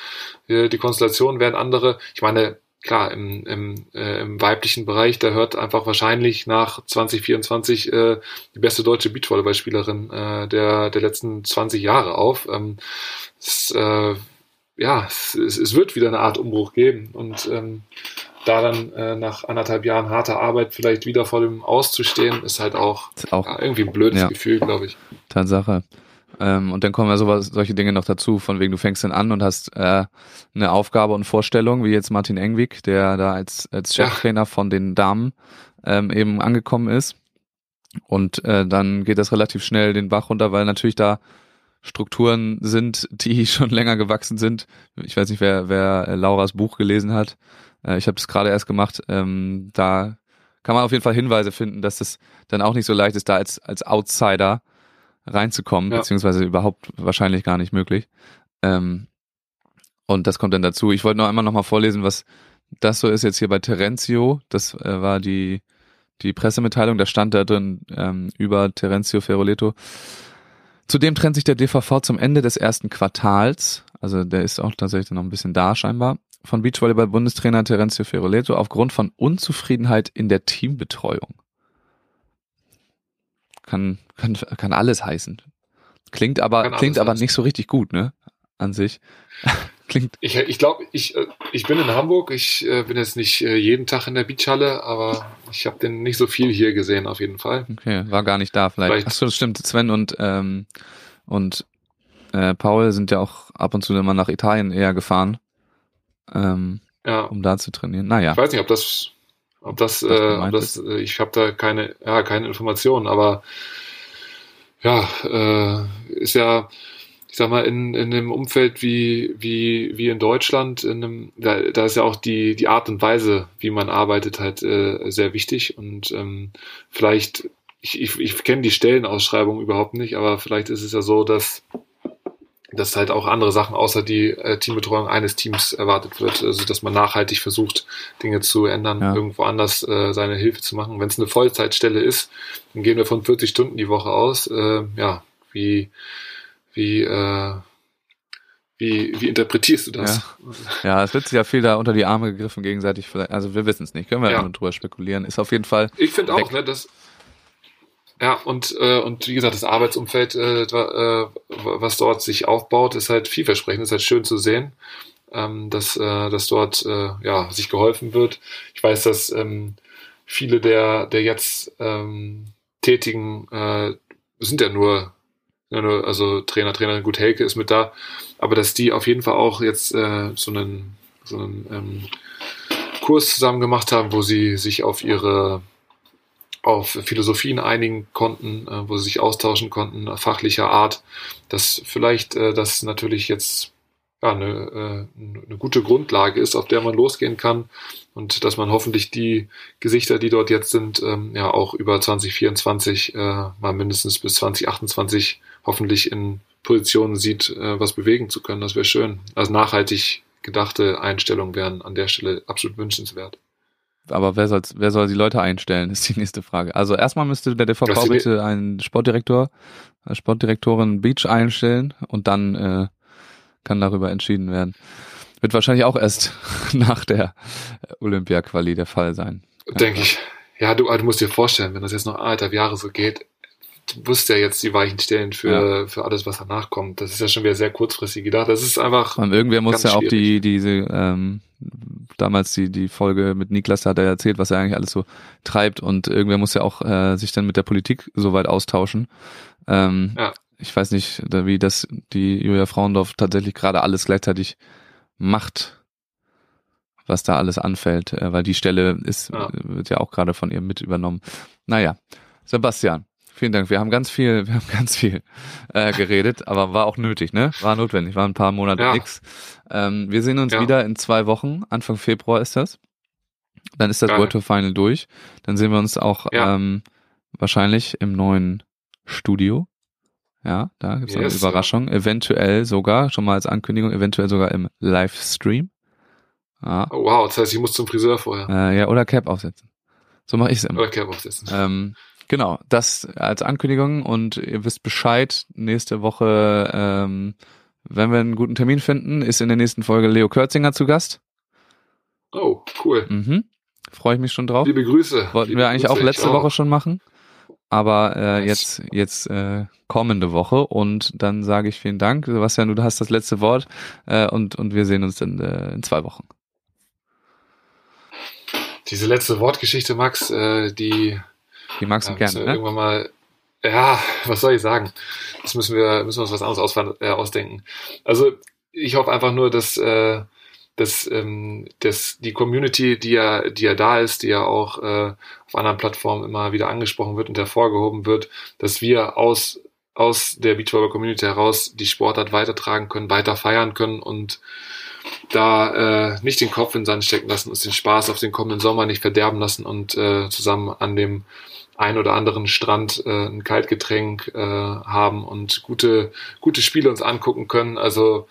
äh, die Konstellationen werden andere. Ich meine, klar, im, im, äh, im weiblichen Bereich, da hört einfach wahrscheinlich nach 2024 äh, die beste deutsche Beachvolleyballspielerin äh, der, der letzten 20 Jahre auf. Ähm, es, äh, ja, es, es wird wieder eine Art Umbruch geben und ähm, da dann äh, nach anderthalb Jahren harter Arbeit vielleicht wieder vor dem Auszustehen, ist halt auch, ist auch ja, irgendwie ein blödes Ja. Gefühl, glaube ich. Tatsache. Ähm, und dann kommen ja sowas, solche Dinge noch dazu, von wegen du fängst dann an und hast äh, eine Aufgabe und Vorstellung, wie jetzt Martin Engwig, der da als, als Ja. Cheftrainer von den Damen ähm, eben angekommen ist. Und äh, dann geht das relativ schnell den Bach runter, weil natürlich da Strukturen sind, die schon länger gewachsen sind. Ich weiß nicht, wer, wer äh, Lauras Buch gelesen hat. Äh, ich habe das gerade erst gemacht. Ähm, da kann man auf jeden Fall Hinweise finden, dass es dann auch nicht so leicht ist, da als, als Outsider reinzukommen, ja. beziehungsweise überhaupt wahrscheinlich gar nicht möglich. Ähm, und das kommt dann dazu. Ich wollte noch einmal nochmal vorlesen, was das so ist jetzt hier bei Terenzio. Das äh, war die, die Pressemitteilung, da stand da drin ähm, über Terenzio Ferroleto. Zudem trennt sich der DVV zum Ende des ersten Quartals, also der ist auch tatsächlich noch ein bisschen da scheinbar, von Beachvolleyball-Bundestrainer Terenzio Ferroleto aufgrund von Unzufriedenheit in der Teambetreuung. Kann, kann, kann alles heißen. Klingt aber, klingt aber heißen. nicht so richtig gut, ne? An sich. Klingt. Ich, ich glaube, ich, äh, ich bin in Hamburg. Ich äh, bin jetzt nicht äh, jeden Tag in der Beachhalle, aber ich habe den nicht so viel hier gesehen, auf jeden Fall. Okay, war gar nicht da vielleicht. vielleicht. Achso, das stimmt. Sven und, ähm, und äh, Paul sind ja auch ab und zu immer nach Italien eher gefahren, ähm, ja. um da zu trainieren. Naja. Ich weiß nicht, ob das, ob das, äh, ob das äh, ich habe da keine, ja, keine Informationen, aber ja, äh, ist ja ich sag mal, in, in einem Umfeld wie, wie, wie in Deutschland, in einem, da, da ist ja auch die, die Art und Weise, wie man arbeitet, halt äh, sehr wichtig. Und ähm, vielleicht, ich, ich, ich kenne die Stellenausschreibung überhaupt nicht, aber vielleicht ist es ja so, dass dass halt auch andere Sachen außer die äh, Teambetreuung eines Teams erwartet wird, also dass man nachhaltig versucht, Dinge zu ändern, ja. irgendwo anders äh, seine Hilfe zu machen. Wenn es eine Vollzeitstelle ist, dann gehen wir von 40 Stunden die Woche aus. Äh, ja, wie wie, äh, wie, wie interpretierst du das? Ja. ja, es wird sich ja viel da unter die Arme gegriffen gegenseitig. Also wir wissen es nicht, können wir ja nur drüber spekulieren. Ist auf jeden Fall. Ich finde auch, ne, dass ja, und, äh, und wie gesagt, das Arbeitsumfeld, äh, äh, was dort sich aufbaut, ist halt vielversprechend, ist halt schön zu sehen, ähm, dass, äh, dass dort äh, ja, sich geholfen wird. Ich weiß, dass ähm, viele der, der jetzt ähm, Tätigen äh, sind ja nur also Trainer, Trainerin, gut, Helke ist mit da, aber dass die auf jeden Fall auch jetzt äh, so einen, so einen ähm, Kurs zusammen gemacht haben, wo sie sich auf ihre auf Philosophien einigen konnten, äh, wo sie sich austauschen konnten, fachlicher Art, dass vielleicht äh, das natürlich jetzt ja, eine, äh, eine gute Grundlage ist, auf der man losgehen kann und dass man hoffentlich die Gesichter, die dort jetzt sind, ähm, ja auch über 2024 äh, mal mindestens bis 2028 hoffentlich in Positionen sieht, was bewegen zu können. Das wäre schön. Also nachhaltig gedachte Einstellungen wären an der Stelle absolut wünschenswert. Aber wer, soll, wer soll die Leute einstellen, ist die nächste Frage. Also erstmal müsste der DVV bitte einen Sportdirektor, Sportdirektorin Beach einstellen und dann äh, kann darüber entschieden werden. Wird wahrscheinlich auch erst nach der Olympia-Quali der Fall sein. Denke ich. Ja, du, du musst dir vorstellen, wenn das jetzt noch anderthalb Jahre so geht, du musst ja jetzt die Weichen stellen für, ja. für alles, was danach kommt. Das ist ja schon wieder sehr kurzfristig gedacht. Das ist einfach. Und irgendwer muss ja auch die, diese, ähm, damals die, die Folge mit Niklas, da hat er erzählt, was er eigentlich alles so treibt und irgendwer muss ja auch äh, sich dann mit der Politik so weit austauschen. Ähm, ja. Ich weiß nicht, wie das die Julia Frauendorf tatsächlich gerade alles gleichzeitig macht, was da alles anfällt, äh, weil die Stelle ist, ja. wird ja auch gerade von ihr mit übernommen. Naja, Sebastian, vielen Dank. Wir haben ganz viel, wir haben ganz viel äh, geredet, aber war auch nötig, ne? War notwendig, war ein paar Monate ja. nix. Ähm, wir sehen uns ja. wieder in zwei Wochen, Anfang Februar ist das. Dann ist das Geil. World Tour Final durch. Dann sehen wir uns auch ähm, wahrscheinlich im neuen Studio ja, da gibt's yes, eine Überraschung. Ja. Eventuell sogar, schon mal als Ankündigung, eventuell sogar im Livestream. Ja. Oh, wow, das heißt, ich muss zum Friseur vorher. Äh, ja, oder Cap aufsetzen. So mache ich es immer. Oder Cap aufsetzen. Ähm, genau, das als Ankündigung und ihr wisst Bescheid, nächste Woche, ähm, wenn wir einen guten Termin finden, ist in der nächsten Folge Leo Kürzinger zu Gast. Oh, cool. Mhm. Freue ich mich schon drauf. Liebe Grüße. Wollten Liebe wir eigentlich Grüße, auch letzte Woche schon machen. Aber äh, jetzt, jetzt äh, kommende Woche und dann sage ich vielen Dank. Sebastian, du hast das letzte Wort äh, und, und wir sehen uns in, äh, in zwei Wochen. Diese letzte Wortgeschichte, Max, äh, die, die magst du gerne. Ne? Irgendwann mal, ja, was soll ich sagen? Das müssen wir, müssen wir uns was anderes äh, ausdenken. Also ich hoffe einfach nur, dass, äh, dass, ähm, dass die Community, die ja, die ja da ist, die ja auch äh, auf anderen Plattformen immer wieder angesprochen wird und hervorgehoben wird, dass wir aus, aus der Beachvolleyball Community heraus die Sportart weitertragen können, weiter feiern können und da äh, nicht den Kopf in den Sand stecken lassen, uns den Spaß auf den kommenden Sommer nicht verderben lassen und äh, zusammen an dem ein oder anderen Strand äh, ein Kaltgetränk äh, haben und gute, gute Spiele uns angucken können. Also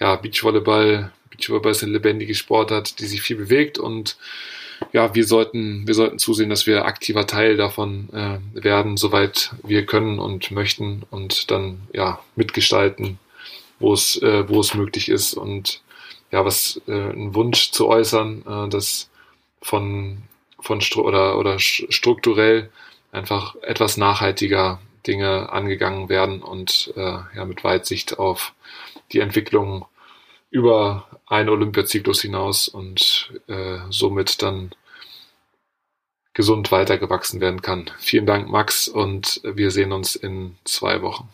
ja, Beachvolleyball, Beachvolleyball ist eine lebendige Sportart, die sich viel bewegt und ja, wir sollten, wir sollten zusehen, dass wir aktiver Teil davon äh, werden, soweit wir können und möchten und dann ja mitgestalten, wo es, äh, wo es möglich ist und ja, was äh, ein Wunsch zu äußern, äh, dass von von stru oder oder strukturell einfach etwas nachhaltiger Dinge angegangen werden und äh, ja mit Weitsicht auf die Entwicklung über einen Olympiazyklus hinaus und äh, somit dann gesund weitergewachsen werden kann. Vielen Dank, Max, und wir sehen uns in zwei Wochen.